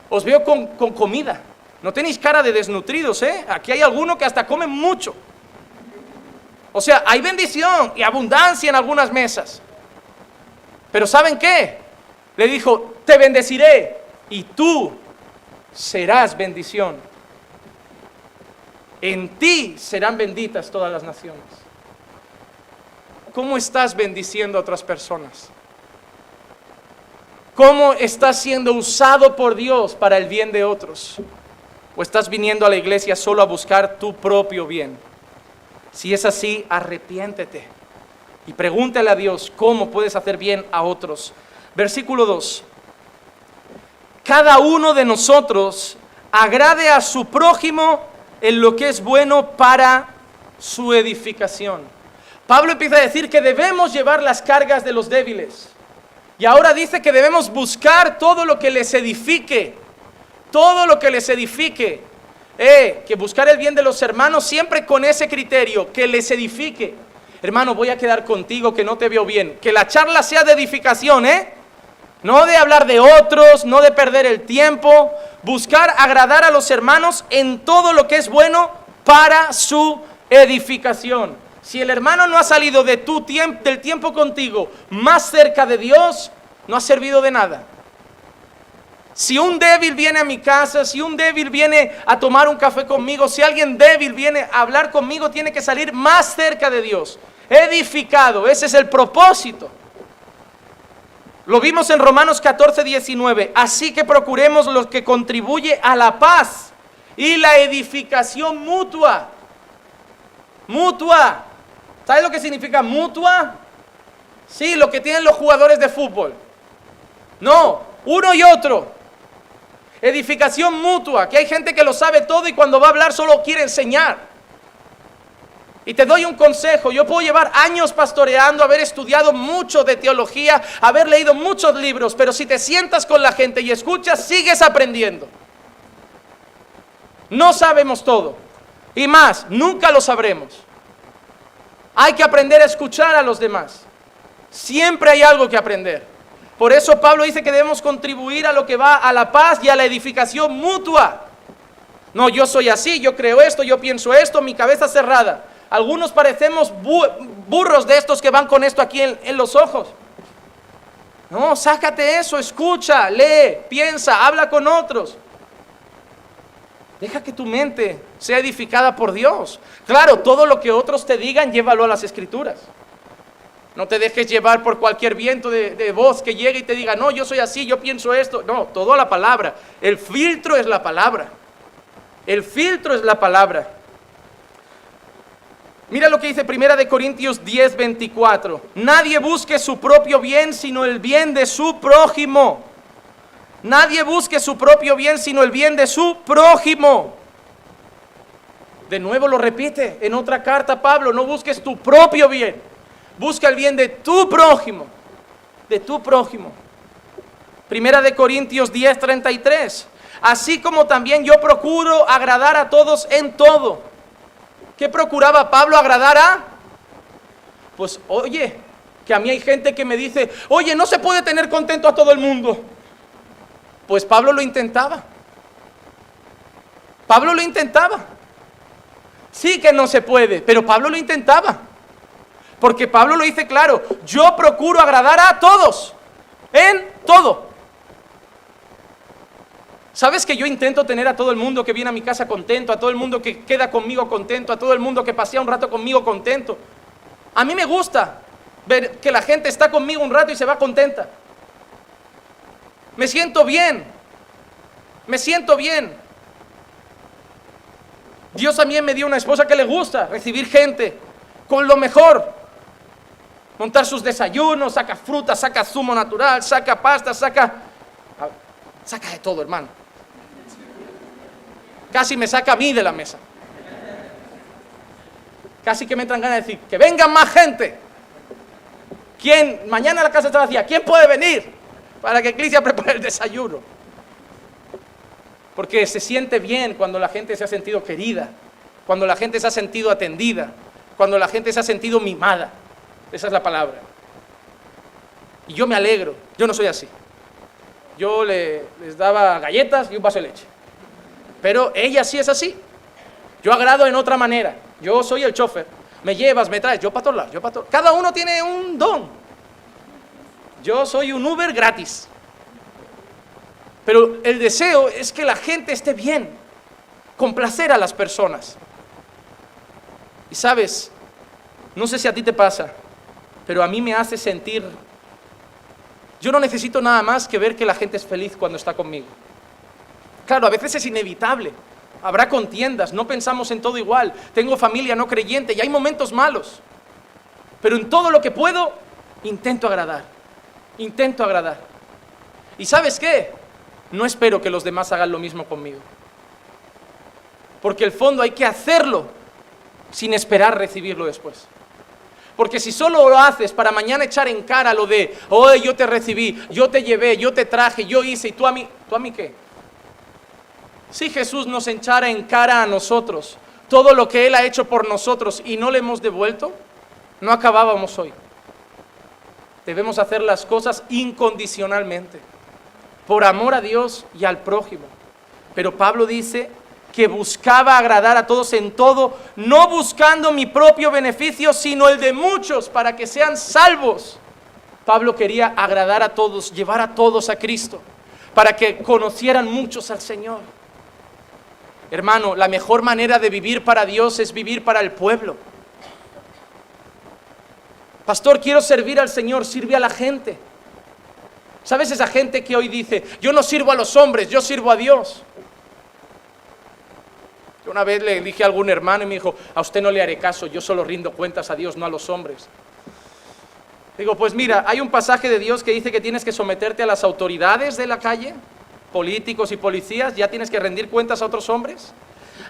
Os veo con, con comida. No tenéis cara de desnutridos, ¿eh? Aquí hay alguno que hasta come mucho. O sea, hay bendición y abundancia en algunas mesas. Pero ¿saben qué? Le dijo, te bendeciré y tú serás bendición. En ti serán benditas todas las naciones. ¿Cómo estás bendiciendo a otras personas? ¿Cómo estás siendo usado por Dios para el bien de otros? ¿O estás viniendo a la iglesia solo a buscar tu propio bien? Si es así, arrepiéntete y pregúntale a Dios cómo puedes hacer bien a otros. Versículo 2. Cada uno de nosotros agrade a su prójimo en lo que es bueno para su edificación. Pablo empieza a decir que debemos llevar las cargas de los débiles. Y ahora dice que debemos buscar todo lo que les edifique. Todo lo que les edifique. Eh, que buscar el bien de los hermanos siempre con ese criterio, que les edifique. Hermano, voy a quedar contigo que no te veo bien. Que la charla sea de edificación, ¿eh? No de hablar de otros, no de perder el tiempo. Buscar agradar a los hermanos en todo lo que es bueno para su edificación. Si el hermano no ha salido de tu tiempo, del tiempo contigo más cerca de Dios, no ha servido de nada. Si un débil viene a mi casa, si un débil viene a tomar un café conmigo, si alguien débil viene a hablar conmigo, tiene que salir más cerca de Dios, edificado. Ese es el propósito. Lo vimos en Romanos 14, 19. Así que procuremos lo que contribuye a la paz y la edificación mutua. Mutua. ¿Sabes lo que significa mutua? Sí, lo que tienen los jugadores de fútbol. No, uno y otro. Edificación mutua, que hay gente que lo sabe todo y cuando va a hablar solo quiere enseñar. Y te doy un consejo, yo puedo llevar años pastoreando, haber estudiado mucho de teología, haber leído muchos libros, pero si te sientas con la gente y escuchas, sigues aprendiendo. No sabemos todo. Y más, nunca lo sabremos. Hay que aprender a escuchar a los demás. Siempre hay algo que aprender. Por eso Pablo dice que debemos contribuir a lo que va a la paz y a la edificación mutua. No, yo soy así, yo creo esto, yo pienso esto, mi cabeza cerrada. Algunos parecemos burros de estos que van con esto aquí en, los ojos. No, sácate eso, escucha, lee, piensa, habla con otros. Deja que tu mente sea edificada por Dios. Claro, todo lo que otros te digan, llévalo a las escrituras. No te dejes llevar por cualquier viento de, voz que llegue y te diga, no, yo soy así, yo pienso esto. No, todo la palabra. El filtro es la palabra. El filtro es la palabra. Mira lo que dice Primera de Corintios 10, 24. Nadie busque su propio bien, sino el bien de su prójimo. Nadie busque su propio bien, sino el bien de su prójimo. De nuevo lo repite en otra carta Pablo, no busques tu propio bien, busca el bien de tu prójimo, de tu prójimo. Primera de Corintios 10, 33. Así como también yo procuro agradar a todos en todo. ¿Qué procuraba Pablo agradar a? Pues oye, que a mí hay gente que me dice, oye, no se puede tener contento a todo el mundo. Pues Pablo lo intentaba. Pablo lo intentaba. Sí que no se puede, pero Pablo lo intentaba. Porque Pablo lo dice claro, yo procuro agradar a todos, en todo. ¿Sabes que yo intento tener a todo el mundo que viene a mi casa contento, a todo el mundo que queda conmigo contento, a todo el mundo que pasea un rato conmigo contento? A mí me gusta ver que la gente está conmigo un rato y se va contenta. Me siento bien. Me siento bien. Dios también me dio una esposa que le gusta recibir gente con lo mejor. Montar sus desayunos, saca fruta, saca zumo natural, saca pasta, saca... Saca de todo, hermano. Casi me saca a mí de la mesa. Casi que me entran ganas de decir, que vengan más gente. ¿Quién? Mañana la casa está vacía. ¿Quién puede venir? Para que Iglesia prepare el desayuno. Porque se siente bien cuando la gente se ha sentido querida, cuando la gente se ha sentido atendida, cuando la gente se ha sentido mimada. Esa es la palabra. Y yo me alegro, yo no soy así. Yo le, les daba galletas y un vaso de leche. Pero ella sí es así. Yo agrado en otra manera. Yo soy el chofer. Me llevas, me traes, yo para todos yo para Cada uno tiene un don. Yo soy un Uber gratis. Pero el deseo es que la gente esté bien, complacer a las personas. Y sabes, no sé si a ti te pasa, pero a mí me hace sentir, yo no necesito nada más que ver que la gente es feliz cuando está conmigo. Claro, a veces es inevitable, habrá contiendas, no pensamos en todo igual, tengo familia no creyente y hay momentos malos, pero en todo lo que puedo, intento agradar, intento agradar. ¿Y sabes qué? No espero que los demás hagan lo mismo conmigo, porque el fondo hay que hacerlo sin esperar recibirlo después. Porque si solo lo haces para mañana echar en cara lo de, hoy yo te recibí, yo te llevé, yo te traje, yo hice, y tú a mí, ¿tú a mí qué? Si Jesús nos echara en cara a nosotros todo lo que Él ha hecho por nosotros y no le hemos devuelto, no acabábamos hoy. Debemos hacer las cosas incondicionalmente, por amor a Dios y al prójimo. Pero Pablo dice, que buscaba agradar a todos en todo, no buscando mi propio beneficio, sino el de muchos para que sean salvos. Pablo quería agradar a todos, llevar a todos a Cristo, para que conocieran muchos al Señor. Hermano, la mejor manera de vivir para Dios es vivir para el pueblo. Pastor, quiero servir al Señor, sirve a la gente. ¿Sabes esa gente que hoy dice, yo no sirvo a los hombres, yo sirvo a Dios? Yo una vez le dije a algún hermano y me dijo, a usted no le haré caso, yo solo rindo cuentas a Dios, no a los hombres. Digo, pues mira, hay un pasaje de Dios que dice que tienes que someterte a las autoridades de la calle, políticos y policías, ya tienes que rendir cuentas a otros hombres.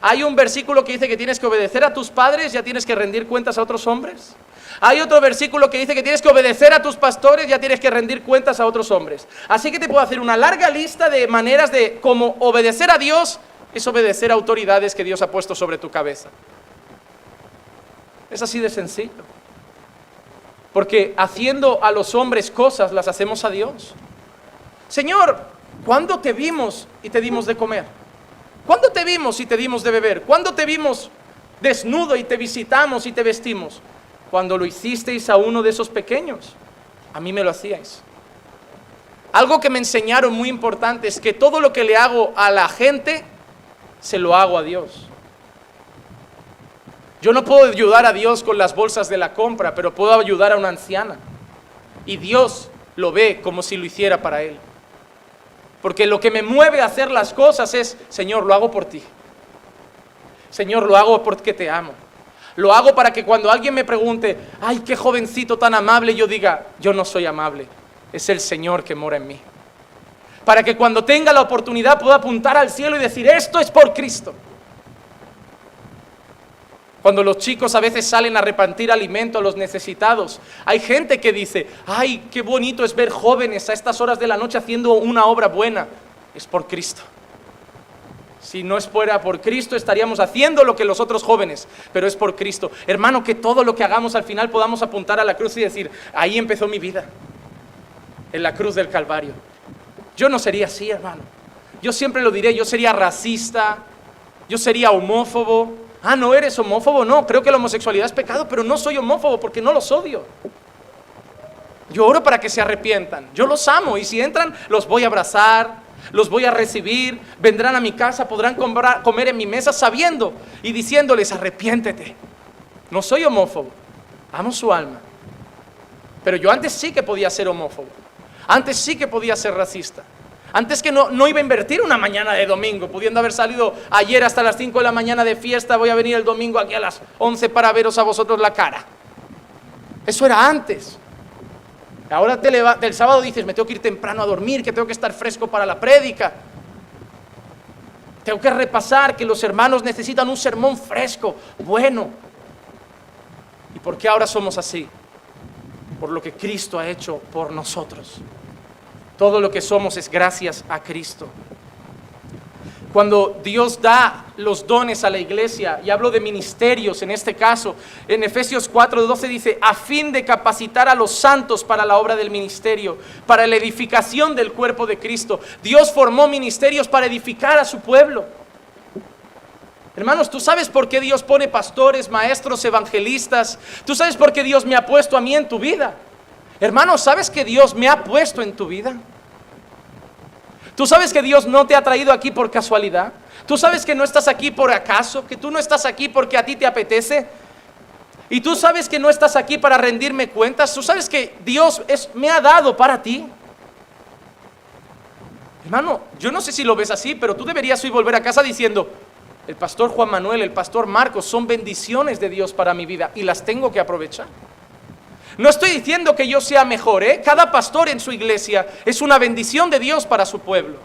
Hay un versículo que dice que tienes que obedecer a tus padres, ya tienes que rendir cuentas a otros hombres. Hay otro versículo que dice que tienes que obedecer a tus pastores, ya tienes que rendir cuentas a otros hombres. Así que te puedo hacer una larga lista de maneras de cómo obedecer a Dios es obedecer a autoridades que Dios ha puesto sobre tu cabeza. Es así de sencillo. Porque haciendo a los hombres cosas, las hacemos a Dios. Señor, ¿cuándo te vimos y te dimos de comer? ¿Cuándo te vimos y te dimos de beber? ¿Cuándo te vimos desnudo y te visitamos y te vestimos? Cuando lo hicisteis a uno de esos pequeños, a mí me lo hacíais. Algo que me enseñaron muy importante es que todo lo que le hago a la gente, se lo hago a Dios. Yo no puedo ayudar a Dios con las bolsas de la compra, pero puedo ayudar a una anciana. Y Dios lo ve como si lo hiciera para Él. Porque lo que me mueve a hacer las cosas es, Señor, lo hago por ti. Señor, lo hago porque te amo. Lo hago para que cuando alguien me pregunte, ay, qué jovencito tan amable, yo diga, yo no soy amable. Es el Señor que mora en mí para que cuando tenga la oportunidad pueda apuntar al cielo y decir, esto es por Cristo. Cuando los chicos a veces salen a repartir alimento a los necesitados, hay gente que dice, ay, qué bonito es ver jóvenes a estas horas de la noche haciendo una obra buena. Es por Cristo. Si no fuera por Cristo, estaríamos haciendo lo que los otros jóvenes, pero es por Cristo. Hermano, que todo lo que hagamos al final podamos apuntar a la cruz y decir, ahí empezó mi vida, en la cruz del Calvario. Yo no sería así, hermano. Yo siempre lo diré, yo sería racista, yo sería homófobo. Ah, no eres homófobo, no, creo que la homosexualidad es pecado, pero no soy homófobo porque no los odio. Yo oro para que se arrepientan. Yo los amo y si entran, los voy a abrazar, los voy a recibir, vendrán a mi casa, podrán comer en mi mesa sabiendo y diciéndoles, arrepiéntete. No soy homófobo, amo su alma. Pero yo antes sí que podía ser homófobo. Antes sí que podía ser racista. Antes que no, no iba a invertir una mañana de domingo, pudiendo haber salido ayer hasta las 5 de la mañana de fiesta, voy a venir el domingo aquí a las 11 para veros a vosotros la cara. Eso era antes. Ahora del sábado dices, me tengo que ir temprano a dormir, que tengo que estar fresco para la prédica. Tengo que repasar que los hermanos necesitan un sermón fresco, bueno. ¿Y por qué ahora somos así? por lo que Cristo ha hecho por nosotros. Todo lo que somos es gracias a Cristo. Cuando Dios da los dones a la iglesia, y hablo de ministerios en este caso, en Efesios 4:12 dice, a fin de capacitar a los santos para la obra del ministerio, para la edificación del cuerpo de Cristo. Dios formó ministerios para edificar a su pueblo. Hermanos, ¿tú sabes por qué Dios pone pastores, maestros, evangelistas? ¿Tú sabes por qué Dios me ha puesto a mí en tu vida? Hermanos, ¿sabes que Dios me ha puesto en tu vida? ¿Tú sabes que Dios no te ha traído aquí por casualidad? ¿Tú sabes que no estás aquí por acaso? ¿Que tú no estás aquí porque a ti te apetece? Y tú sabes que no estás aquí para rendirme cuentas. Tú sabes que Dios es, me ha dado para ti. Hermano, yo no sé si lo ves así, pero tú deberías hoy volver a casa diciendo, el pastor Juan Manuel, el pastor Marcos son bendiciones de Dios para mi vida y las tengo que aprovechar. No estoy diciendo que yo sea mejor, ¿eh? Cada pastor en su iglesia es una bendición de Dios para su pueblo.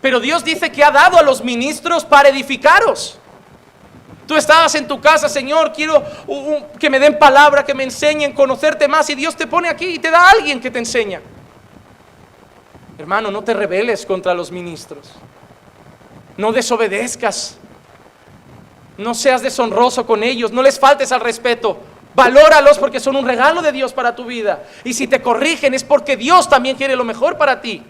Pero Dios dice que ha dado a los ministros para edificaros. Tú estabas en tu casa, Señor, quiero que me den palabra, que me enseñen, conocerte más. Y Dios te pone aquí y te da a alguien que te enseña. Hermano, no te rebeles contra los ministros. No desobedezcas. No seas deshonroso con ellos. No les faltes al respeto. Valóralos porque son un regalo de Dios para tu vida. Y si te corrigen es porque Dios también quiere lo mejor para ti.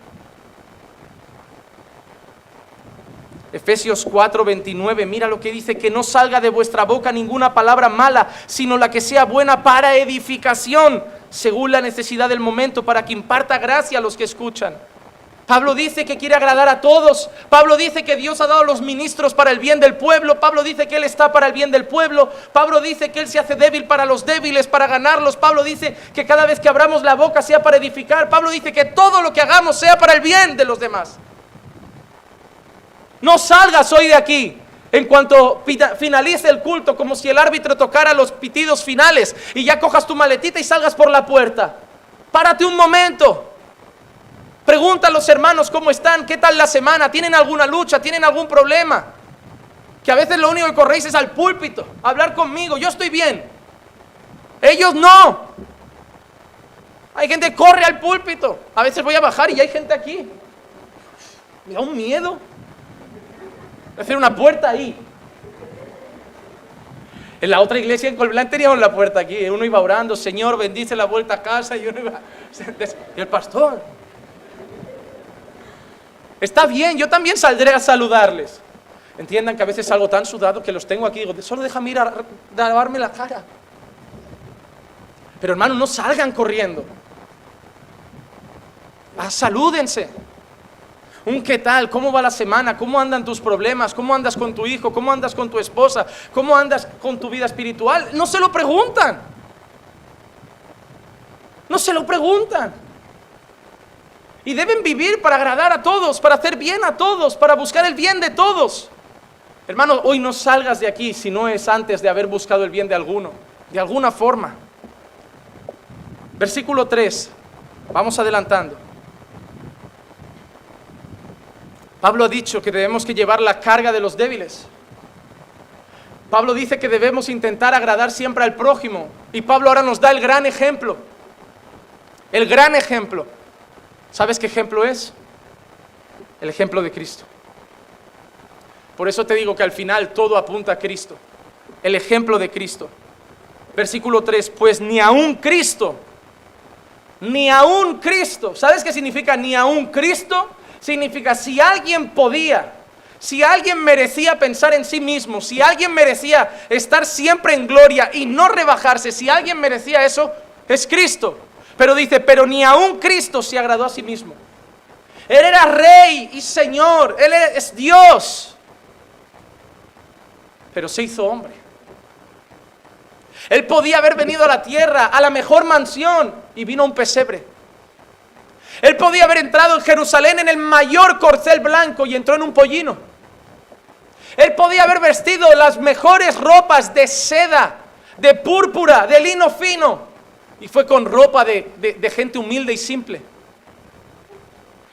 Efesios 4:29, mira lo que dice, que no salga de vuestra boca ninguna palabra mala, sino la que sea buena para edificación, según la necesidad del momento, para que imparta gracia a los que escuchan. Pablo dice que quiere agradar a todos. Pablo dice que Dios ha dado los ministros para el bien del pueblo. Pablo dice que Él está para el bien del pueblo. Pablo dice que Él se hace débil para los débiles, para ganarlos. Pablo dice que cada vez que abramos la boca sea para edificar. Pablo dice que todo lo que hagamos sea para el bien de los demás. No salgas hoy de aquí en cuanto finalice el culto, como si el árbitro tocara los pitidos finales y ya cojas tu maletita y salgas por la puerta. Párate un momento. Pregunta a los hermanos cómo están, qué tal la semana, tienen alguna lucha, tienen algún problema. Que a veces lo único que corréis es al púlpito, hablar conmigo, yo estoy bien. Ellos no. Hay gente que corre al púlpito. A veces voy a bajar y hay gente aquí. Me da un miedo. Hacer una puerta ahí. En la otra iglesia en Colblán teníamos la puerta aquí. Uno iba orando, Señor, bendice la vuelta a casa. Y. (laughs) Y el pastor. Está bien, yo también saldré a saludarles. Entiendan que a veces salgo tan sudado que los tengo aquí. Digo, solo déjame ir a lavarme la cara. Pero hermano, no salgan corriendo. Ah, salúdense. Un qué tal, cómo va la semana, cómo andan tus problemas, cómo andas con tu hijo, cómo andas con tu esposa, cómo andas con tu vida espiritual. No se lo preguntan. No se lo preguntan. Y deben vivir para agradar a todos, para hacer bien a todos, para buscar el bien de todos. Hermano, hoy no salgas de aquí si no es antes de haber buscado el bien de alguno, de alguna forma. Versículo 3, vamos adelantando. Pablo ha dicho que debemos que llevar la carga de los débiles. Pablo dice que debemos intentar agradar siempre al prójimo. Y Pablo ahora nos da el gran ejemplo. El gran ejemplo. ¿Sabes qué ejemplo es? El ejemplo de Cristo. Por eso te digo que al final todo apunta a Cristo. El ejemplo de Cristo. Versículo 3, pues ni aún Cristo, ni aún Cristo, ¿sabes qué significa ni aún Cristo? Significa si alguien podía, si alguien merecía pensar en sí mismo, si alguien merecía estar siempre en gloria y no rebajarse, si alguien merecía eso, es Cristo. Pero dice, pero ni aún Cristo se agradó a sí mismo. Él era rey y señor, Él es Dios. Pero se hizo hombre. Él podía haber venido a la tierra, a la mejor mansión, y vino a un pesebre. Él podía haber entrado en Jerusalén en el mayor corcel blanco y entró en un pollino. Él podía haber vestido las mejores ropas de seda, de púrpura, de lino fino, y fue con ropa de, gente humilde y simple.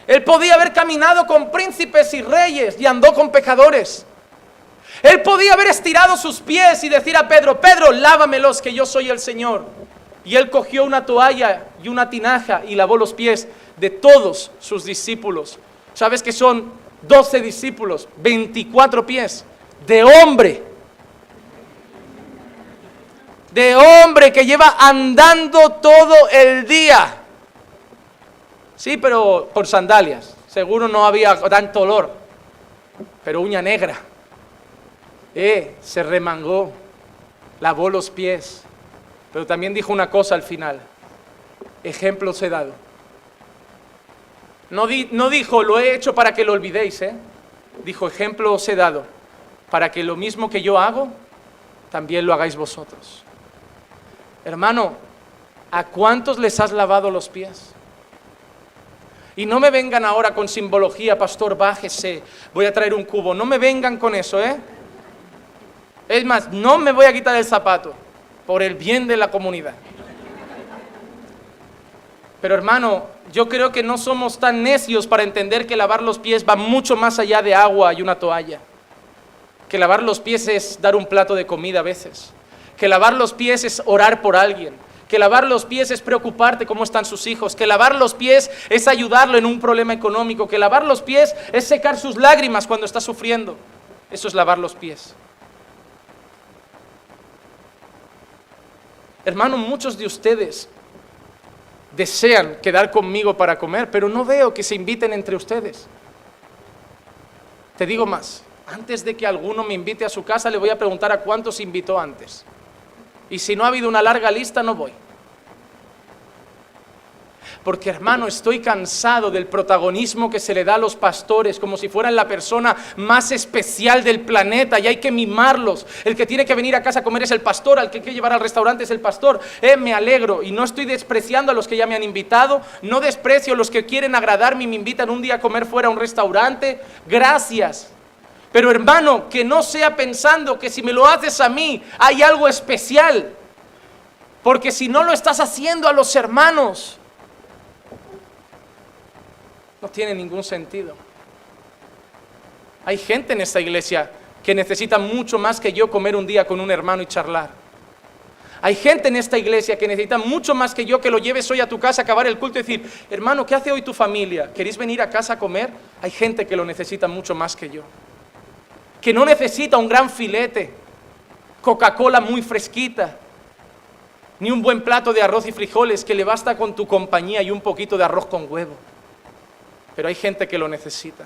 Él podía haber caminado con príncipes y reyes y andó con pecadores. Él podía haber estirado sus pies y decir a Pedro, Pedro, lávamelos que yo soy el Señor. Y él cogió una toalla y una tinaja y lavó los pies de todos sus discípulos. ¿Sabes que son 12 discípulos, 24 pies de hombre? De hombre que lleva andando todo el día. Sí, pero por sandalias. Seguro no había tanto olor. Pero uña negra. Eh, se remangó, lavó los pies. Pero también dijo una cosa al final. Ejemplos he dado. No, dijo, lo he hecho para que lo olvidéis, ¿eh? Dijo, ejemplo os he dado. Para que lo mismo que yo hago, también lo hagáis vosotros. Hermano, ¿a cuántos les has lavado los pies? Y no me vengan ahora con simbología, pastor, bájese, voy a traer un cubo. No me vengan con eso, ¿eh? Es más, no me voy a quitar el zapato por el bien de la comunidad. Pero hermano, yo creo que no somos tan necios para entender que lavar los pies va mucho más allá de agua y una toalla. Que lavar los pies es dar un plato de comida a veces. Que lavar los pies es orar por alguien que lavar los pies es preocuparte cómo están sus hijos, que lavar los pies es ayudarlo en un problema económico, que lavar los pies es secar sus lágrimas cuando está sufriendo. Eso es lavar los pies. Hermano, muchos de ustedes desean quedar conmigo para comer, pero no veo que se inviten entre ustedes. Te digo más, antes de que alguno me invite a su casa, le voy a preguntar a cuántos invitó antes. Y si no ha habido una larga lista, no voy. Porque hermano, estoy cansado del protagonismo que se le da a los pastores como si fueran la persona más especial del planeta y hay que mimarlos. El que tiene que venir a casa a comer es el pastor, al que hay que llevar al restaurante es el pastor. Eh, me alegro y no estoy despreciando a los que ya me han invitado, no desprecio a los que quieren agradarme y me invitan un día a comer fuera a un restaurante. Gracias. Pero hermano, que no sea pensando que si me lo haces a mí hay algo especial. Porque si no lo estás haciendo a los hermanos, no tiene ningún sentido. Hay gente en esta iglesia que necesita mucho más que yo comer un día con un hermano y charlar. Hay gente en esta iglesia que necesita mucho más que yo que lo lleves hoy a tu casa a acabar el culto y decir, hermano, ¿qué hace hoy tu familia? ¿Queréis venir a casa a comer? Hay gente que lo necesita mucho más que yo. Que no necesita un gran filete, Coca-Cola muy fresquita, ni un buen plato de arroz y frijoles que le basta con tu compañía y un poquito de arroz con huevo pero hay gente que lo necesita.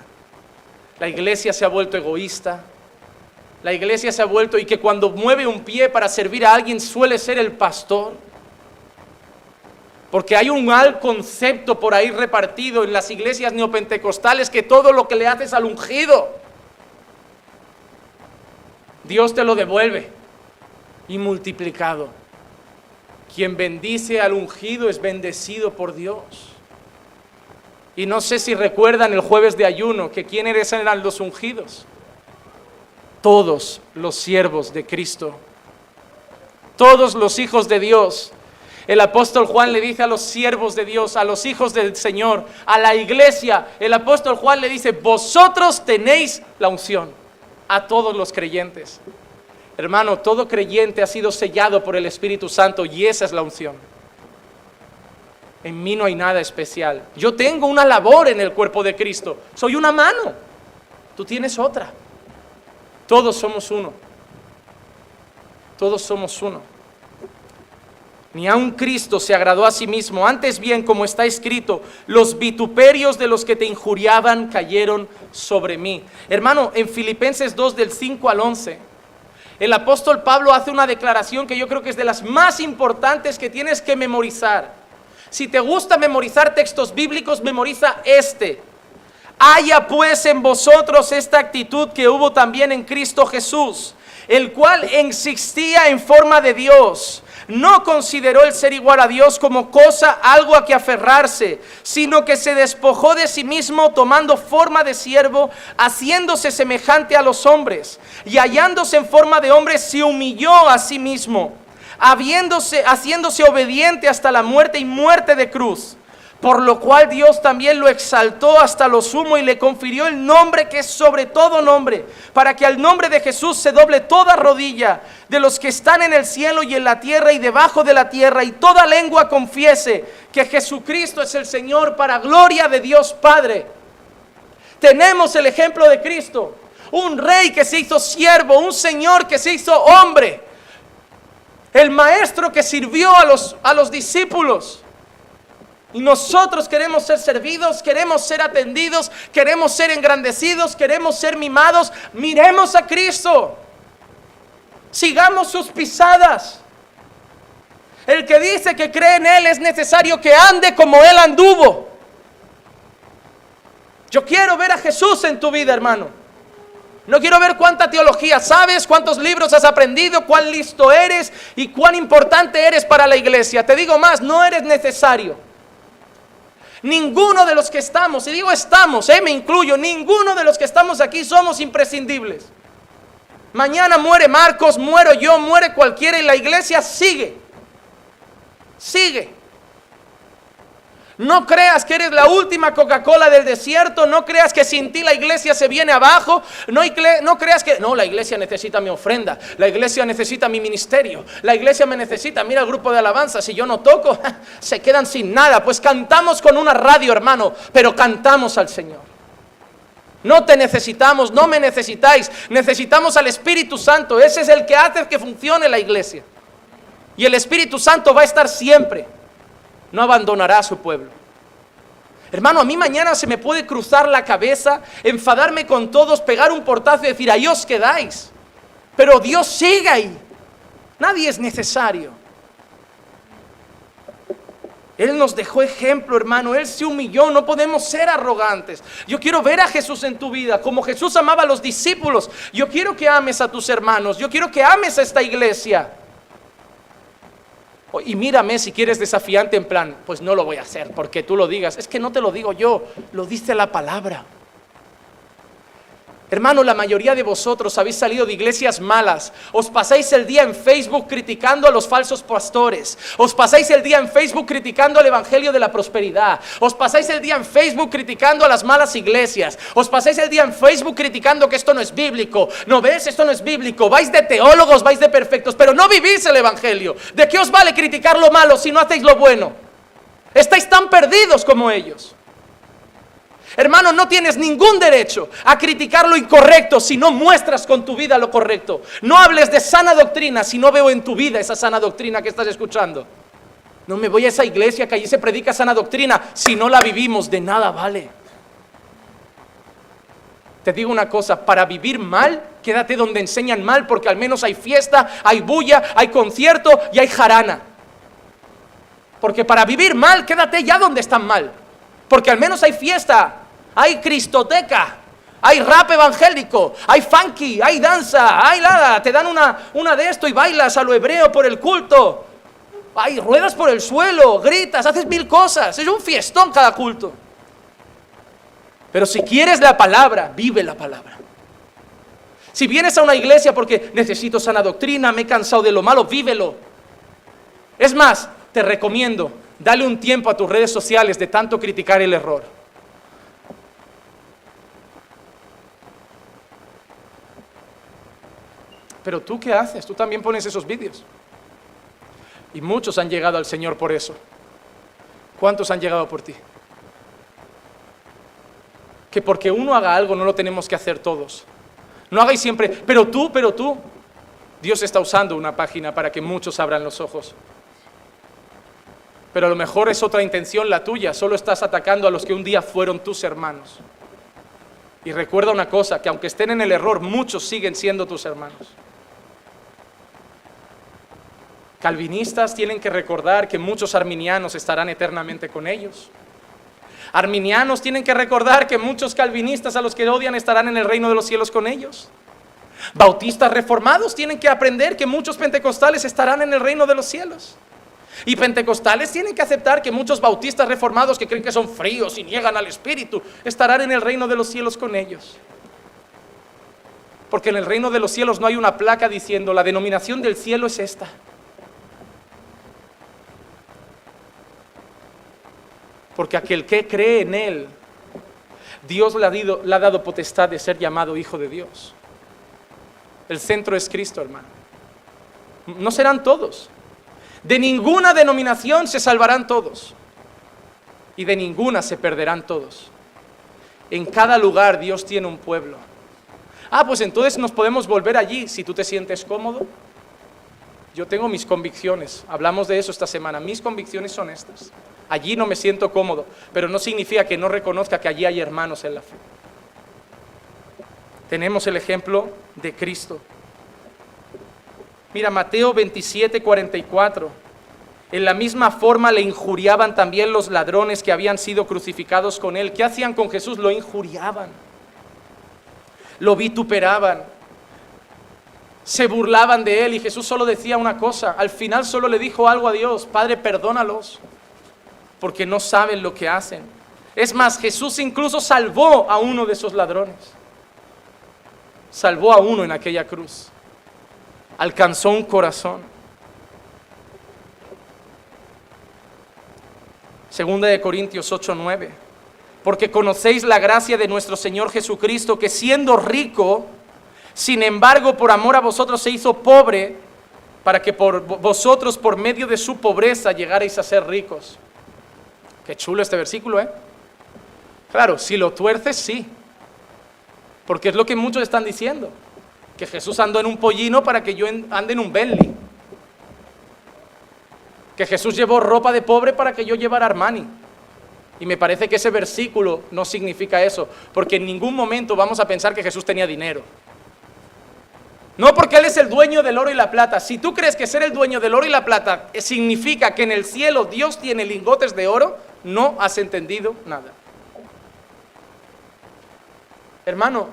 La iglesia se ha vuelto egoísta. La iglesia se ha vuelto y que cuando mueve un pie para servir a alguien suele ser el pastor. Porque hay un mal concepto por ahí repartido en las iglesias neopentecostales que todo lo que le haces al ungido, Dios te lo devuelve y multiplicado. Quien bendice al ungido es bendecido por Dios. Y no sé si recuerdan el jueves de ayuno, que quiénes eran los ungidos. Todos los siervos de Cristo. Todos los hijos de Dios. El apóstol Juan le dice a los siervos de Dios, a los hijos del Señor, a la iglesia, el apóstol Juan le dice, vosotros tenéis la unción a todos los creyentes. Hermano, todo creyente ha sido sellado por el Espíritu Santo y esa es la unción en mí no hay nada especial. Yo tengo una labor en el cuerpo de Cristo. Soy una mano. Tú tienes otra. Todos somos uno. Todos somos uno. Ni aun Cristo se agradó a sí mismo. Antes bien, como está escrito, los vituperios de los que te injuriaban cayeron sobre mí. Hermano, en Filipenses 2 del 5 al 11, el apóstol Pablo hace una declaración que yo creo que es de las más importantes que tienes que memorizar. Si te gusta memorizar textos bíblicos, memoriza este. Haya pues en vosotros esta actitud que hubo también en Cristo Jesús, el cual existía en forma de Dios. No consideró el ser igual a Dios como cosa, algo a que aferrarse, sino que se despojó de sí mismo tomando forma de siervo, haciéndose semejante a los hombres, y hallándose en forma de hombre, se humilló a sí mismo habiéndose, haciéndose obediente hasta la muerte y muerte de cruz. Por lo cual Dios también lo exaltó hasta lo sumo y le confirió el nombre que es sobre todo nombre, para que al nombre de Jesús se doble toda rodilla de los que están en el cielo y en la tierra y debajo de la tierra, y toda lengua confiese que Jesucristo es el Señor para gloria de Dios Padre. Tenemos el ejemplo de Cristo, un rey que se hizo siervo, un Señor que se hizo hombre el maestro que sirvió a los, a los discípulos. Y nosotros queremos ser servidos, queremos ser atendidos, queremos ser engrandecidos, queremos ser mimados. Miremos a Cristo. Sigamos sus pisadas. El que dice que cree en Él es necesario que ande como Él anduvo. Yo quiero ver a Jesús en tu vida, hermano. No quiero ver cuánta teología sabes, cuántos libros has aprendido, cuán listo eres y cuán importante eres para la iglesia. Te digo más, no eres necesario. Ninguno de los que estamos, y digo estamos, eh, me incluyo, ninguno de los que estamos aquí somos imprescindibles. Mañana muere Marcos, muero yo, muere cualquiera y la iglesia sigue. Sigue. No creas que eres la última Coca-Cola del desierto. No creas que sin ti la iglesia se viene abajo. No, creas que... No, la iglesia necesita mi ofrenda. La iglesia necesita mi ministerio. La iglesia me necesita. Mira el grupo de alabanza. Si yo no toco, (laughs) se quedan sin nada. Pues cantamos con una radio, hermano. Pero cantamos al Señor. No te necesitamos, no me necesitáis. Necesitamos al Espíritu Santo. Ese es el que hace que funcione la iglesia. Y el Espíritu Santo va a estar siempre no abandonará a su pueblo. Hermano, a mí mañana se me puede cruzar la cabeza, enfadarme con todos, pegar un portazo y decir, ahí os quedáis. Pero Dios sigue ahí. Nadie es necesario. Él nos dejó ejemplo, hermano. Él se humilló. No podemos ser arrogantes. Yo quiero ver a Jesús en tu vida, como Jesús amaba a los discípulos. Yo quiero que ames a tus hermanos. Yo quiero que ames a esta iglesia. Y mírame si quieres desafiante en plan, pues no lo voy a hacer porque tú lo digas. Es que no te lo digo yo, lo dice la palabra. Hermano, la mayoría de vosotros habéis salido de iglesias malas. Os pasáis el día en Facebook criticando a los falsos pastores. Os pasáis el día en Facebook criticando el Evangelio de la Prosperidad. Os pasáis el día en Facebook criticando a las malas iglesias. Os pasáis el día en Facebook criticando que esto no es bíblico. No ves, esto no es bíblico. Vais de teólogos, vais de perfectos, pero no vivís el Evangelio. ¿De qué os vale criticar lo malo si no hacéis lo bueno? Estáis tan perdidos como ellos. Hermano, no tienes ningún derecho a criticar lo incorrecto si no muestras con tu vida lo correcto. No hables de sana doctrina si no veo en tu vida esa sana doctrina que estás escuchando. No me voy a esa iglesia que allí se predica sana doctrina. Si no la vivimos, de nada vale. Te digo una cosa, para vivir mal, quédate donde enseñan mal, porque al menos hay fiesta, hay bulla, hay concierto y hay jarana. Porque para vivir mal, quédate ya donde están mal. Porque al menos hay fiesta, hay cristoteca, hay rap evangélico, hay funky, hay danza, hay nada, te dan una, una de esto y bailas a lo hebreo por el culto. Hay ruedas por el suelo, gritas, haces mil cosas, es un fiestón cada culto. Pero si quieres la palabra, vive la palabra. Si vienes a una iglesia porque necesito sana doctrina, me he cansado de lo malo, vívelo. Es más, te recomiendo Dale un tiempo a tus redes sociales de tanto criticar el error. Pero tú qué haces? Tú también pones esos vídeos. Y muchos han llegado al Señor por eso. ¿Cuántos han llegado por ti? Que porque uno haga algo no lo tenemos que hacer todos. No hagáis siempre, pero tú, pero tú. Dios está usando una página para que muchos abran los ojos pero a lo mejor es otra intención la tuya, solo estás atacando a los que un día fueron tus hermanos. Y recuerda una cosa, que aunque estén en el error, muchos siguen siendo tus hermanos. Calvinistas tienen que recordar que muchos arminianos estarán eternamente con ellos. Arminianos tienen que recordar que muchos calvinistas a los que odian estarán en el reino de los cielos con ellos. Bautistas reformados tienen que aprender que muchos pentecostales estarán en el reino de los cielos. Y pentecostales tienen que aceptar que muchos bautistas reformados que creen que son fríos y niegan al Espíritu estarán en el reino de los cielos con ellos. Porque en el reino de los cielos no hay una placa diciendo la denominación del cielo es esta. Porque aquel que cree en Él, Dios le ha, le ha dado potestad de ser llamado hijo de Dios. El centro es Cristo, hermano. No serán todos, de ninguna denominación se salvarán todos. Y de ninguna se perderán todos. En cada lugar Dios tiene un pueblo. Ah, pues entonces nos podemos volver allí si tú te sientes cómodo. Yo tengo mis convicciones. Hablamos de eso esta semana. Mis convicciones son estas. Allí no me siento cómodo, pero no significa que no reconozca que allí hay hermanos en la fe. Tenemos el ejemplo de Cristo. Mira, Mateo 27, 44. En la misma forma le injuriaban también los ladrones que habían sido crucificados con él. ¿Qué hacían con Jesús? Lo injuriaban. lo vituperaban, se burlaban de él y Jesús solo decía una cosa, al final solo le dijo algo a Dios, Padre, perdónalos, porque no saben lo que hacen. Es más, Jesús incluso salvó a uno de esos ladrones, salvó a uno en aquella cruz, alcanzó un corazón. Segunda de Corintios 8, 9. Porque conocéis la gracia de nuestro Señor Jesucristo, que siendo rico, sin embargo, por amor a vosotros se hizo pobre, para que por vosotros, por medio de su pobreza, llegarais a ser ricos. Qué chulo este versículo, ¿eh? Claro, si lo tuerces, sí. Porque es lo que muchos están diciendo. Que Jesús andó en un pollino para que yo ande en un Bentley que Jesús llevó ropa de pobre para que yo llevara Armani. Y me parece que ese versículo no significa eso, porque en ningún momento vamos a pensar que Jesús tenía dinero. No porque Él es el dueño del oro y la plata. Si tú crees que ser el dueño del oro y la plata significa que en el cielo Dios tiene lingotes de oro, no has entendido nada. Hermano,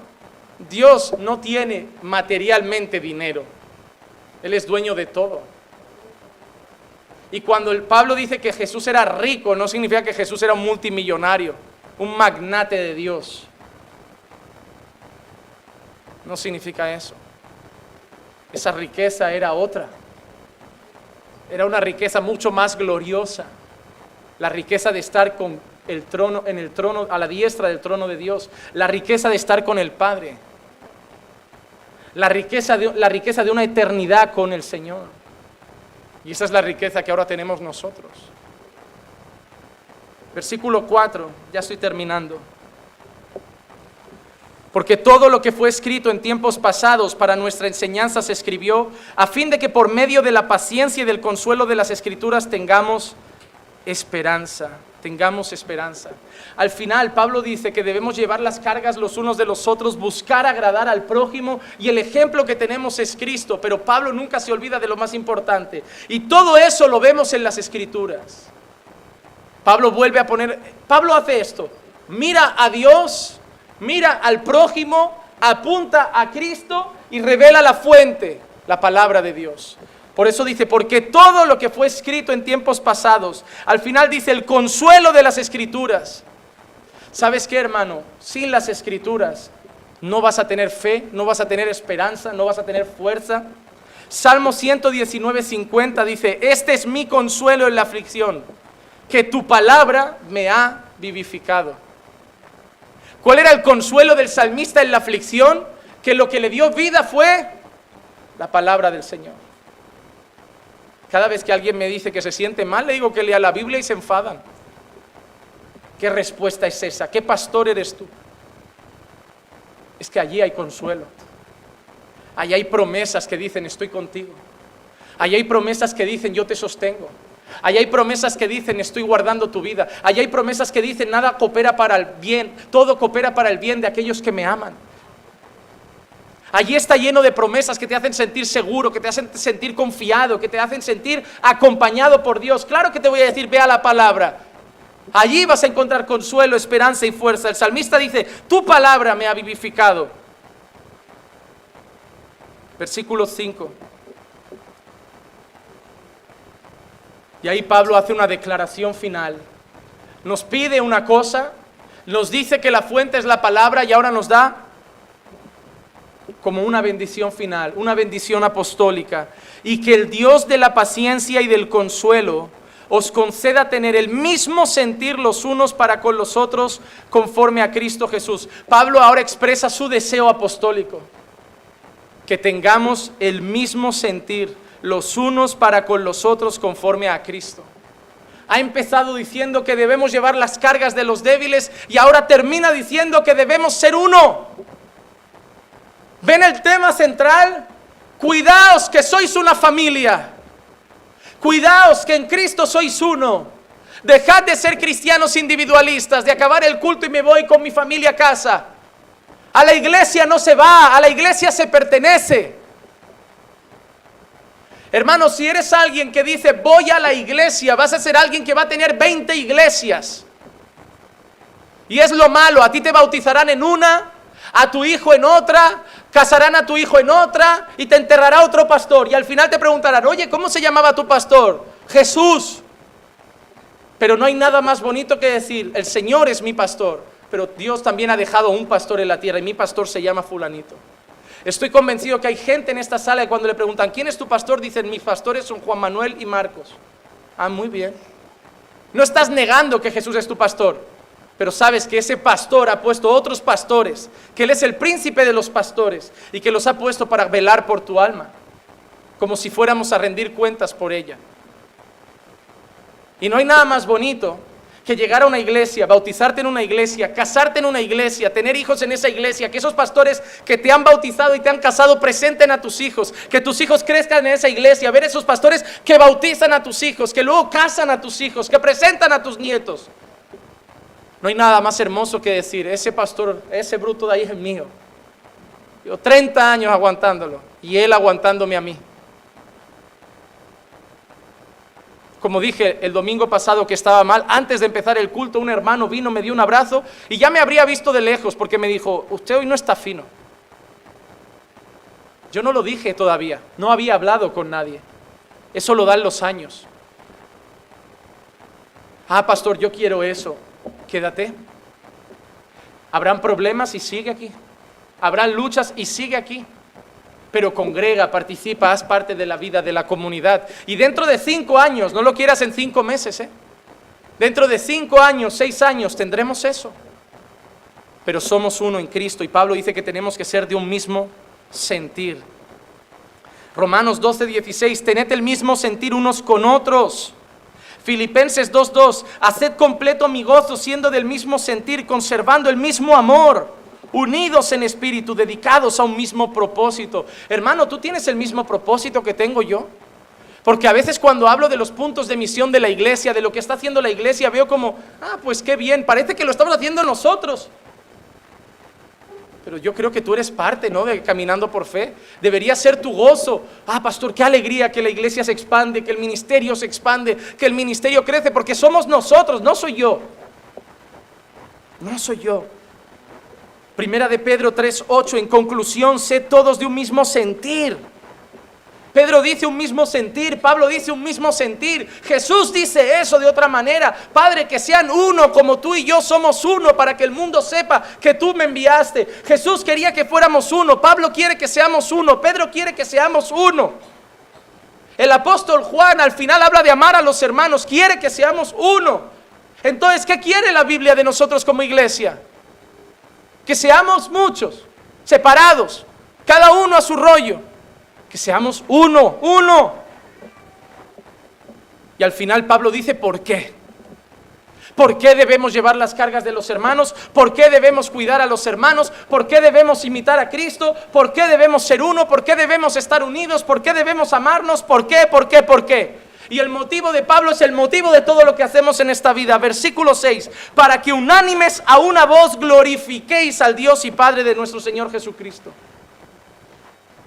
Dios no tiene materialmente dinero. Él es dueño de todo. Y cuando el Pablo dice que Jesús era rico, no significa que Jesús era un multimillonario, un magnate de Dios. No significa eso. Esa riqueza era otra. Era una riqueza mucho más gloriosa. La riqueza de estar con el trono, en el trono, a la diestra del trono de Dios. La riqueza de estar con el Padre. La riqueza de, la riqueza de una eternidad con el Señor. Y esa es la riqueza que ahora tenemos nosotros. Versículo 4, ya estoy terminando. Porque todo lo que fue escrito en tiempos pasados para nuestra enseñanza se escribió a fin de que por medio de la paciencia y del consuelo de las escrituras tengamos esperanza tengamos esperanza. Al final, Pablo dice que debemos llevar las cargas los unos de los otros, buscar agradar al prójimo y el ejemplo que tenemos es Cristo, pero Pablo nunca se olvida de lo más importante. Y todo eso lo vemos en las escrituras. Pablo vuelve a poner, Pablo hace esto, mira a Dios, mira al prójimo, apunta a Cristo y revela la fuente, la palabra de Dios. Por eso dice, porque todo lo que fue escrito en tiempos pasados, al final dice el consuelo de las escrituras. ¿Sabes qué, hermano? Sin las escrituras no vas a tener fe, no vas a tener esperanza, no vas a tener fuerza. Salmo 119, 50 dice, este es mi consuelo en la aflicción, que tu palabra me ha vivificado. ¿Cuál era el consuelo del salmista en la aflicción? Que lo que le dio vida fue la palabra del Señor. Cada vez que alguien me dice que se siente mal, le digo que lea la Biblia y se enfadan. ¿Qué respuesta es esa? ¿Qué pastor eres tú? Es que allí hay consuelo. Allí hay promesas que dicen estoy contigo. Allí hay promesas que dicen yo te sostengo. Allí hay promesas que dicen estoy guardando tu vida. Allí hay promesas que dicen nada coopera para el bien, todo coopera para el bien de aquellos que me aman. Allí está lleno de promesas que te hacen sentir seguro, que te hacen sentir confiado, que te hacen sentir acompañado por Dios. Claro que te voy a decir, vea la palabra. Allí vas a encontrar consuelo, esperanza y fuerza. El salmista dice, tu palabra me ha vivificado. Versículo 5. Y ahí Pablo hace una declaración final. Nos pide una cosa, nos dice que la fuente es la palabra y ahora nos da como una bendición final, una bendición apostólica, y que el Dios de la paciencia y del consuelo os conceda tener el mismo sentir los unos para con los otros conforme a Cristo Jesús. Pablo ahora expresa su deseo apostólico, que tengamos el mismo sentir los unos para con los otros conforme a Cristo. Ha empezado diciendo que debemos llevar las cargas de los débiles y ahora termina diciendo que debemos ser uno. ¿Ven el tema central? Cuidaos que sois una familia. Cuidaos que en Cristo sois uno. Dejad de ser cristianos individualistas, de acabar el culto y me voy con mi familia a casa. A la iglesia no se va, a la iglesia se pertenece. Hermano, si eres alguien que dice voy a la iglesia, vas a ser alguien que va a tener 20 iglesias. Y es lo malo, a ti te bautizarán en una, a tu hijo en otra, casarán a tu hijo en otra y te enterrará otro pastor. Y al final te preguntarán, oye, ¿cómo se llamaba tu pastor? Jesús. Pero no hay nada más bonito que decir, el Señor es mi pastor, pero Dios también ha dejado un pastor en la tierra y mi pastor se llama fulanito. Estoy convencido que hay gente en esta sala y cuando le preguntan, ¿quién es tu pastor? Dicen, mis pastores son Juan Manuel y Marcos. Ah, muy bien. No estás negando que Jesús es tu pastor, pero sabes que ese pastor ha puesto otros pastores, que Él es el príncipe de los pastores y que los ha puesto para velar por tu alma, como si fuéramos a rendir cuentas por ella. Y no hay nada más bonito que llegar a una iglesia, bautizarte en una iglesia, casarte en una iglesia, tener hijos en esa iglesia, que esos pastores que te han bautizado y te han casado presenten a tus hijos, que tus hijos crezcan en esa iglesia, ver esos pastores que bautizan a tus hijos, que luego casan a tus hijos, que presentan a tus nietos. No hay nada más hermoso que decir, ese pastor, ese bruto de ahí es mío. Yo 30 años aguantándolo y él aguantándome a mí. Como dije el domingo pasado que estaba mal, antes de empezar el culto un hermano vino, me dio un abrazo y ya me habría visto de lejos porque me dijo, usted hoy no está fino. Yo no lo dije todavía, no había hablado con nadie. Eso lo dan los años. Ah, pastor, yo quiero eso. Quédate. Habrán problemas y sigue aquí. Habrán luchas y sigue aquí pero congrega, participa, haz parte de la vida de la comunidad. Y dentro de cinco años, no lo quieras en cinco meses, ¿eh? dentro de cinco años, seis años, tendremos eso. Pero somos uno en Cristo y Pablo dice que tenemos que ser de un mismo sentir. Romanos 12, 16, tened el mismo sentir unos con otros. Filipenses 2.2, haced completo mi gozo siendo del mismo sentir, conservando el mismo amor unidos en espíritu, dedicados a un mismo propósito. Hermano, ¿tú tienes el mismo propósito que tengo yo? Porque a veces cuando hablo de los puntos de misión de la iglesia, de lo que está haciendo la iglesia, veo como, ah, pues qué bien, parece que lo estamos haciendo nosotros. Pero yo creo que tú eres parte, ¿no? De caminando por fe. Debería ser tu gozo. Ah, pastor, qué alegría que la iglesia se expande, que el ministerio se expande, que el ministerio crece, porque somos nosotros, no soy yo. No soy yo. Primera de Pedro 3:8, en conclusión, sé todos de un mismo sentir. Pedro dice un mismo sentir, Pablo dice un mismo sentir, Jesús dice eso de otra manera, Padre, que sean uno como tú y yo somos uno para que el mundo sepa que tú me enviaste. Jesús quería que fuéramos uno, Pablo quiere que seamos uno, Pedro quiere que seamos uno. El apóstol Juan al final habla de amar a los hermanos, quiere que seamos uno. Entonces, ¿qué quiere la Biblia de nosotros como iglesia? que seamos muchos, separados, cada uno a su rollo, que seamos uno, uno. Y al final Pablo dice, ¿por qué? ¿Por qué debemos llevar las cargas de los hermanos? ¿Por qué debemos cuidar a los hermanos? ¿Por qué debemos imitar a Cristo? ¿Por qué debemos ser uno? ¿Por qué debemos estar unidos? ¿Por qué debemos amarnos? ¿Por qué? ¿Por qué? ¿Por qué? Y el motivo de Pablo es el motivo de todo lo que hacemos en esta vida. Versículo 6. Para que unánimes a una voz glorifiquéis al Dios y Padre de nuestro Señor Jesucristo.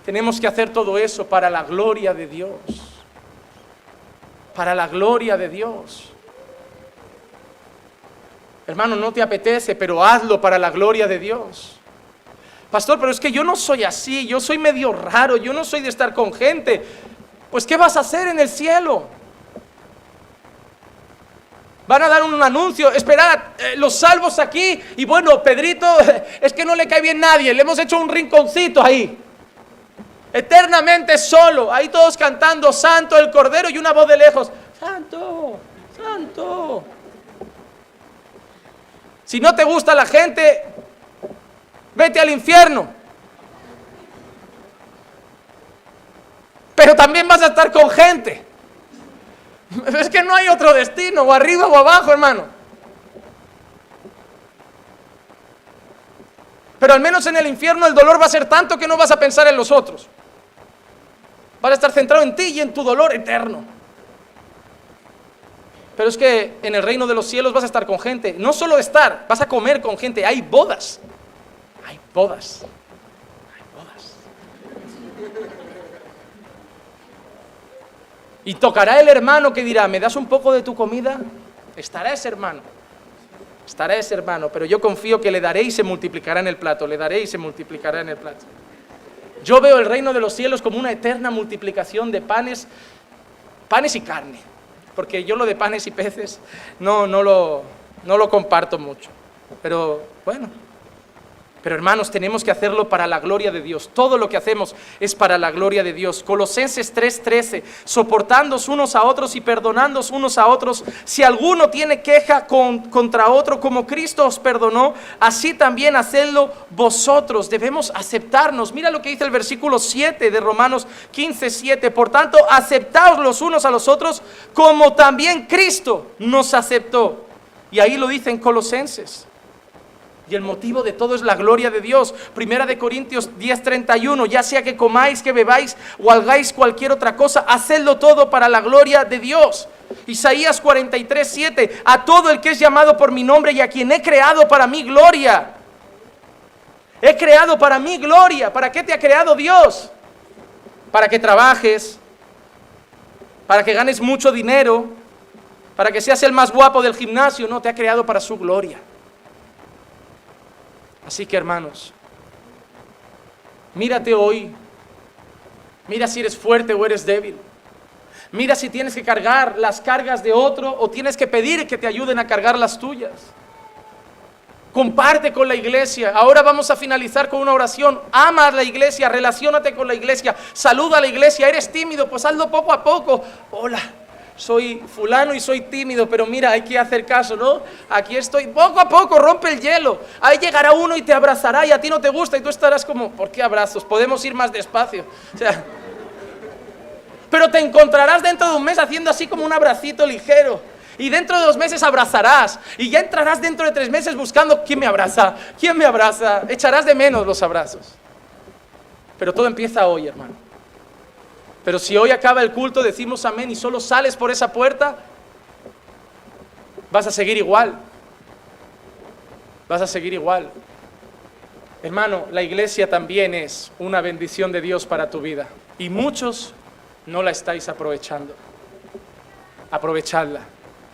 Tenemos que hacer todo eso para la gloria de Dios. Para la gloria de Dios. Hermano, no te apetece, pero hazlo para la gloria de Dios. Pastor, pero es que yo no soy así, yo soy medio raro, yo no soy de estar con gente. Pues ¿qué vas a hacer en el cielo? Van a dar un anuncio, esperad, eh, los salvos aquí. Y bueno, Pedrito, (laughs) es que no le cae bien nadie, le hemos hecho un rinconcito ahí. Eternamente solo, ahí todos cantando, Santo el Cordero y una voz de lejos, Santo, Santo. Si no te gusta la gente, vete al infierno. pero también vas a estar con gente. (laughs) Es que no hay otro destino, o arriba o abajo, hermano. Pero al menos en el infierno el dolor va a ser tanto que no vas a pensar en los otros. Vas a estar centrado en ti y en tu dolor eterno. Pero es que en el reino de los cielos vas a estar con gente. No solo estar, vas a comer con gente. Hay bodas. Hay bodas. Y tocará el hermano que dirá, ¿me das un poco de tu comida? Estará ese hermano. Estarás, hermano, pero yo confío que le daré y se multiplicará en el plato, le daré y se multiplicará en el plato. Yo veo el reino de los cielos como una eterna multiplicación de panes, panes y carne, porque yo lo de panes y peces no, no, lo, no lo comparto mucho. Pero bueno, pero hermanos, tenemos que hacerlo para la gloria de Dios. Todo lo que hacemos es para la gloria de Dios. Colosenses 3:13, soportándoos unos a otros y perdonándoos unos a otros. Si alguno tiene queja contra otro, como Cristo os perdonó, así también hacedlo vosotros. Debemos aceptarnos. Mira lo que dice el versículo 7 de Romanos 15:7. Por tanto, aceptaos los unos a los otros, como también Cristo nos aceptó. Y ahí lo dice en Colosenses. Y el motivo de todo es la gloria de Dios. Primera de Corintios 10:31, ya sea que comáis, que bebáis o hagáis cualquier otra cosa, hacedlo todo para la gloria de Dios. Isaías 43:7, a todo el que es llamado por mi nombre y a quien he creado para mi gloria. He creado para mi gloria. ¿Para qué te ha creado Dios? Para que trabajes, para que ganes mucho dinero, para que seas el más guapo del gimnasio. No, te ha creado para su gloria. Así que hermanos, mírate hoy, mira si eres fuerte o eres débil. Mira si tienes que cargar las cargas de otro o tienes que pedir que te ayuden a cargar las tuyas. Comparte con la iglesia. Ahora vamos a finalizar con una oración. Ama a la iglesia, relacionate con la iglesia, saluda a la iglesia. Eres tímido, pues hazlo poco a poco. Hola, soy fulano y soy tímido, pero mira, hay que hacer caso, ¿no? Aquí estoy, poco a poco rompe el hielo. Ahí llegará uno y te abrazará y a ti no te gusta y tú estarás como, ¿por qué abrazos? Podemos ir más despacio. Pero te encontrarás dentro de un mes haciendo así como un abracito ligero. Y dentro de dos meses abrazarás. Y ya entrarás dentro de tres meses buscando quién me abraza, quién me abraza. Echarás de menos los abrazos. Pero todo empieza hoy, hermano. Pero si hoy acaba el culto, decimos amén y solo sales por esa puerta, vas a seguir igual. Vas a seguir igual. Hermano, la iglesia también es una bendición de Dios para tu vida. Y muchos no la estáis aprovechando. Aprovechadla,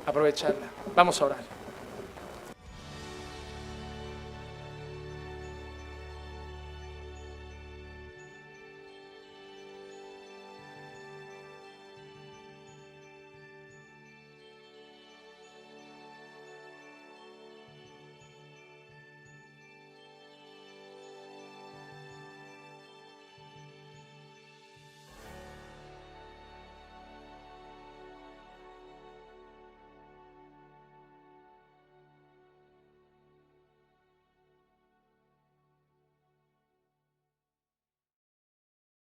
aprovechadla. Vamos a orar.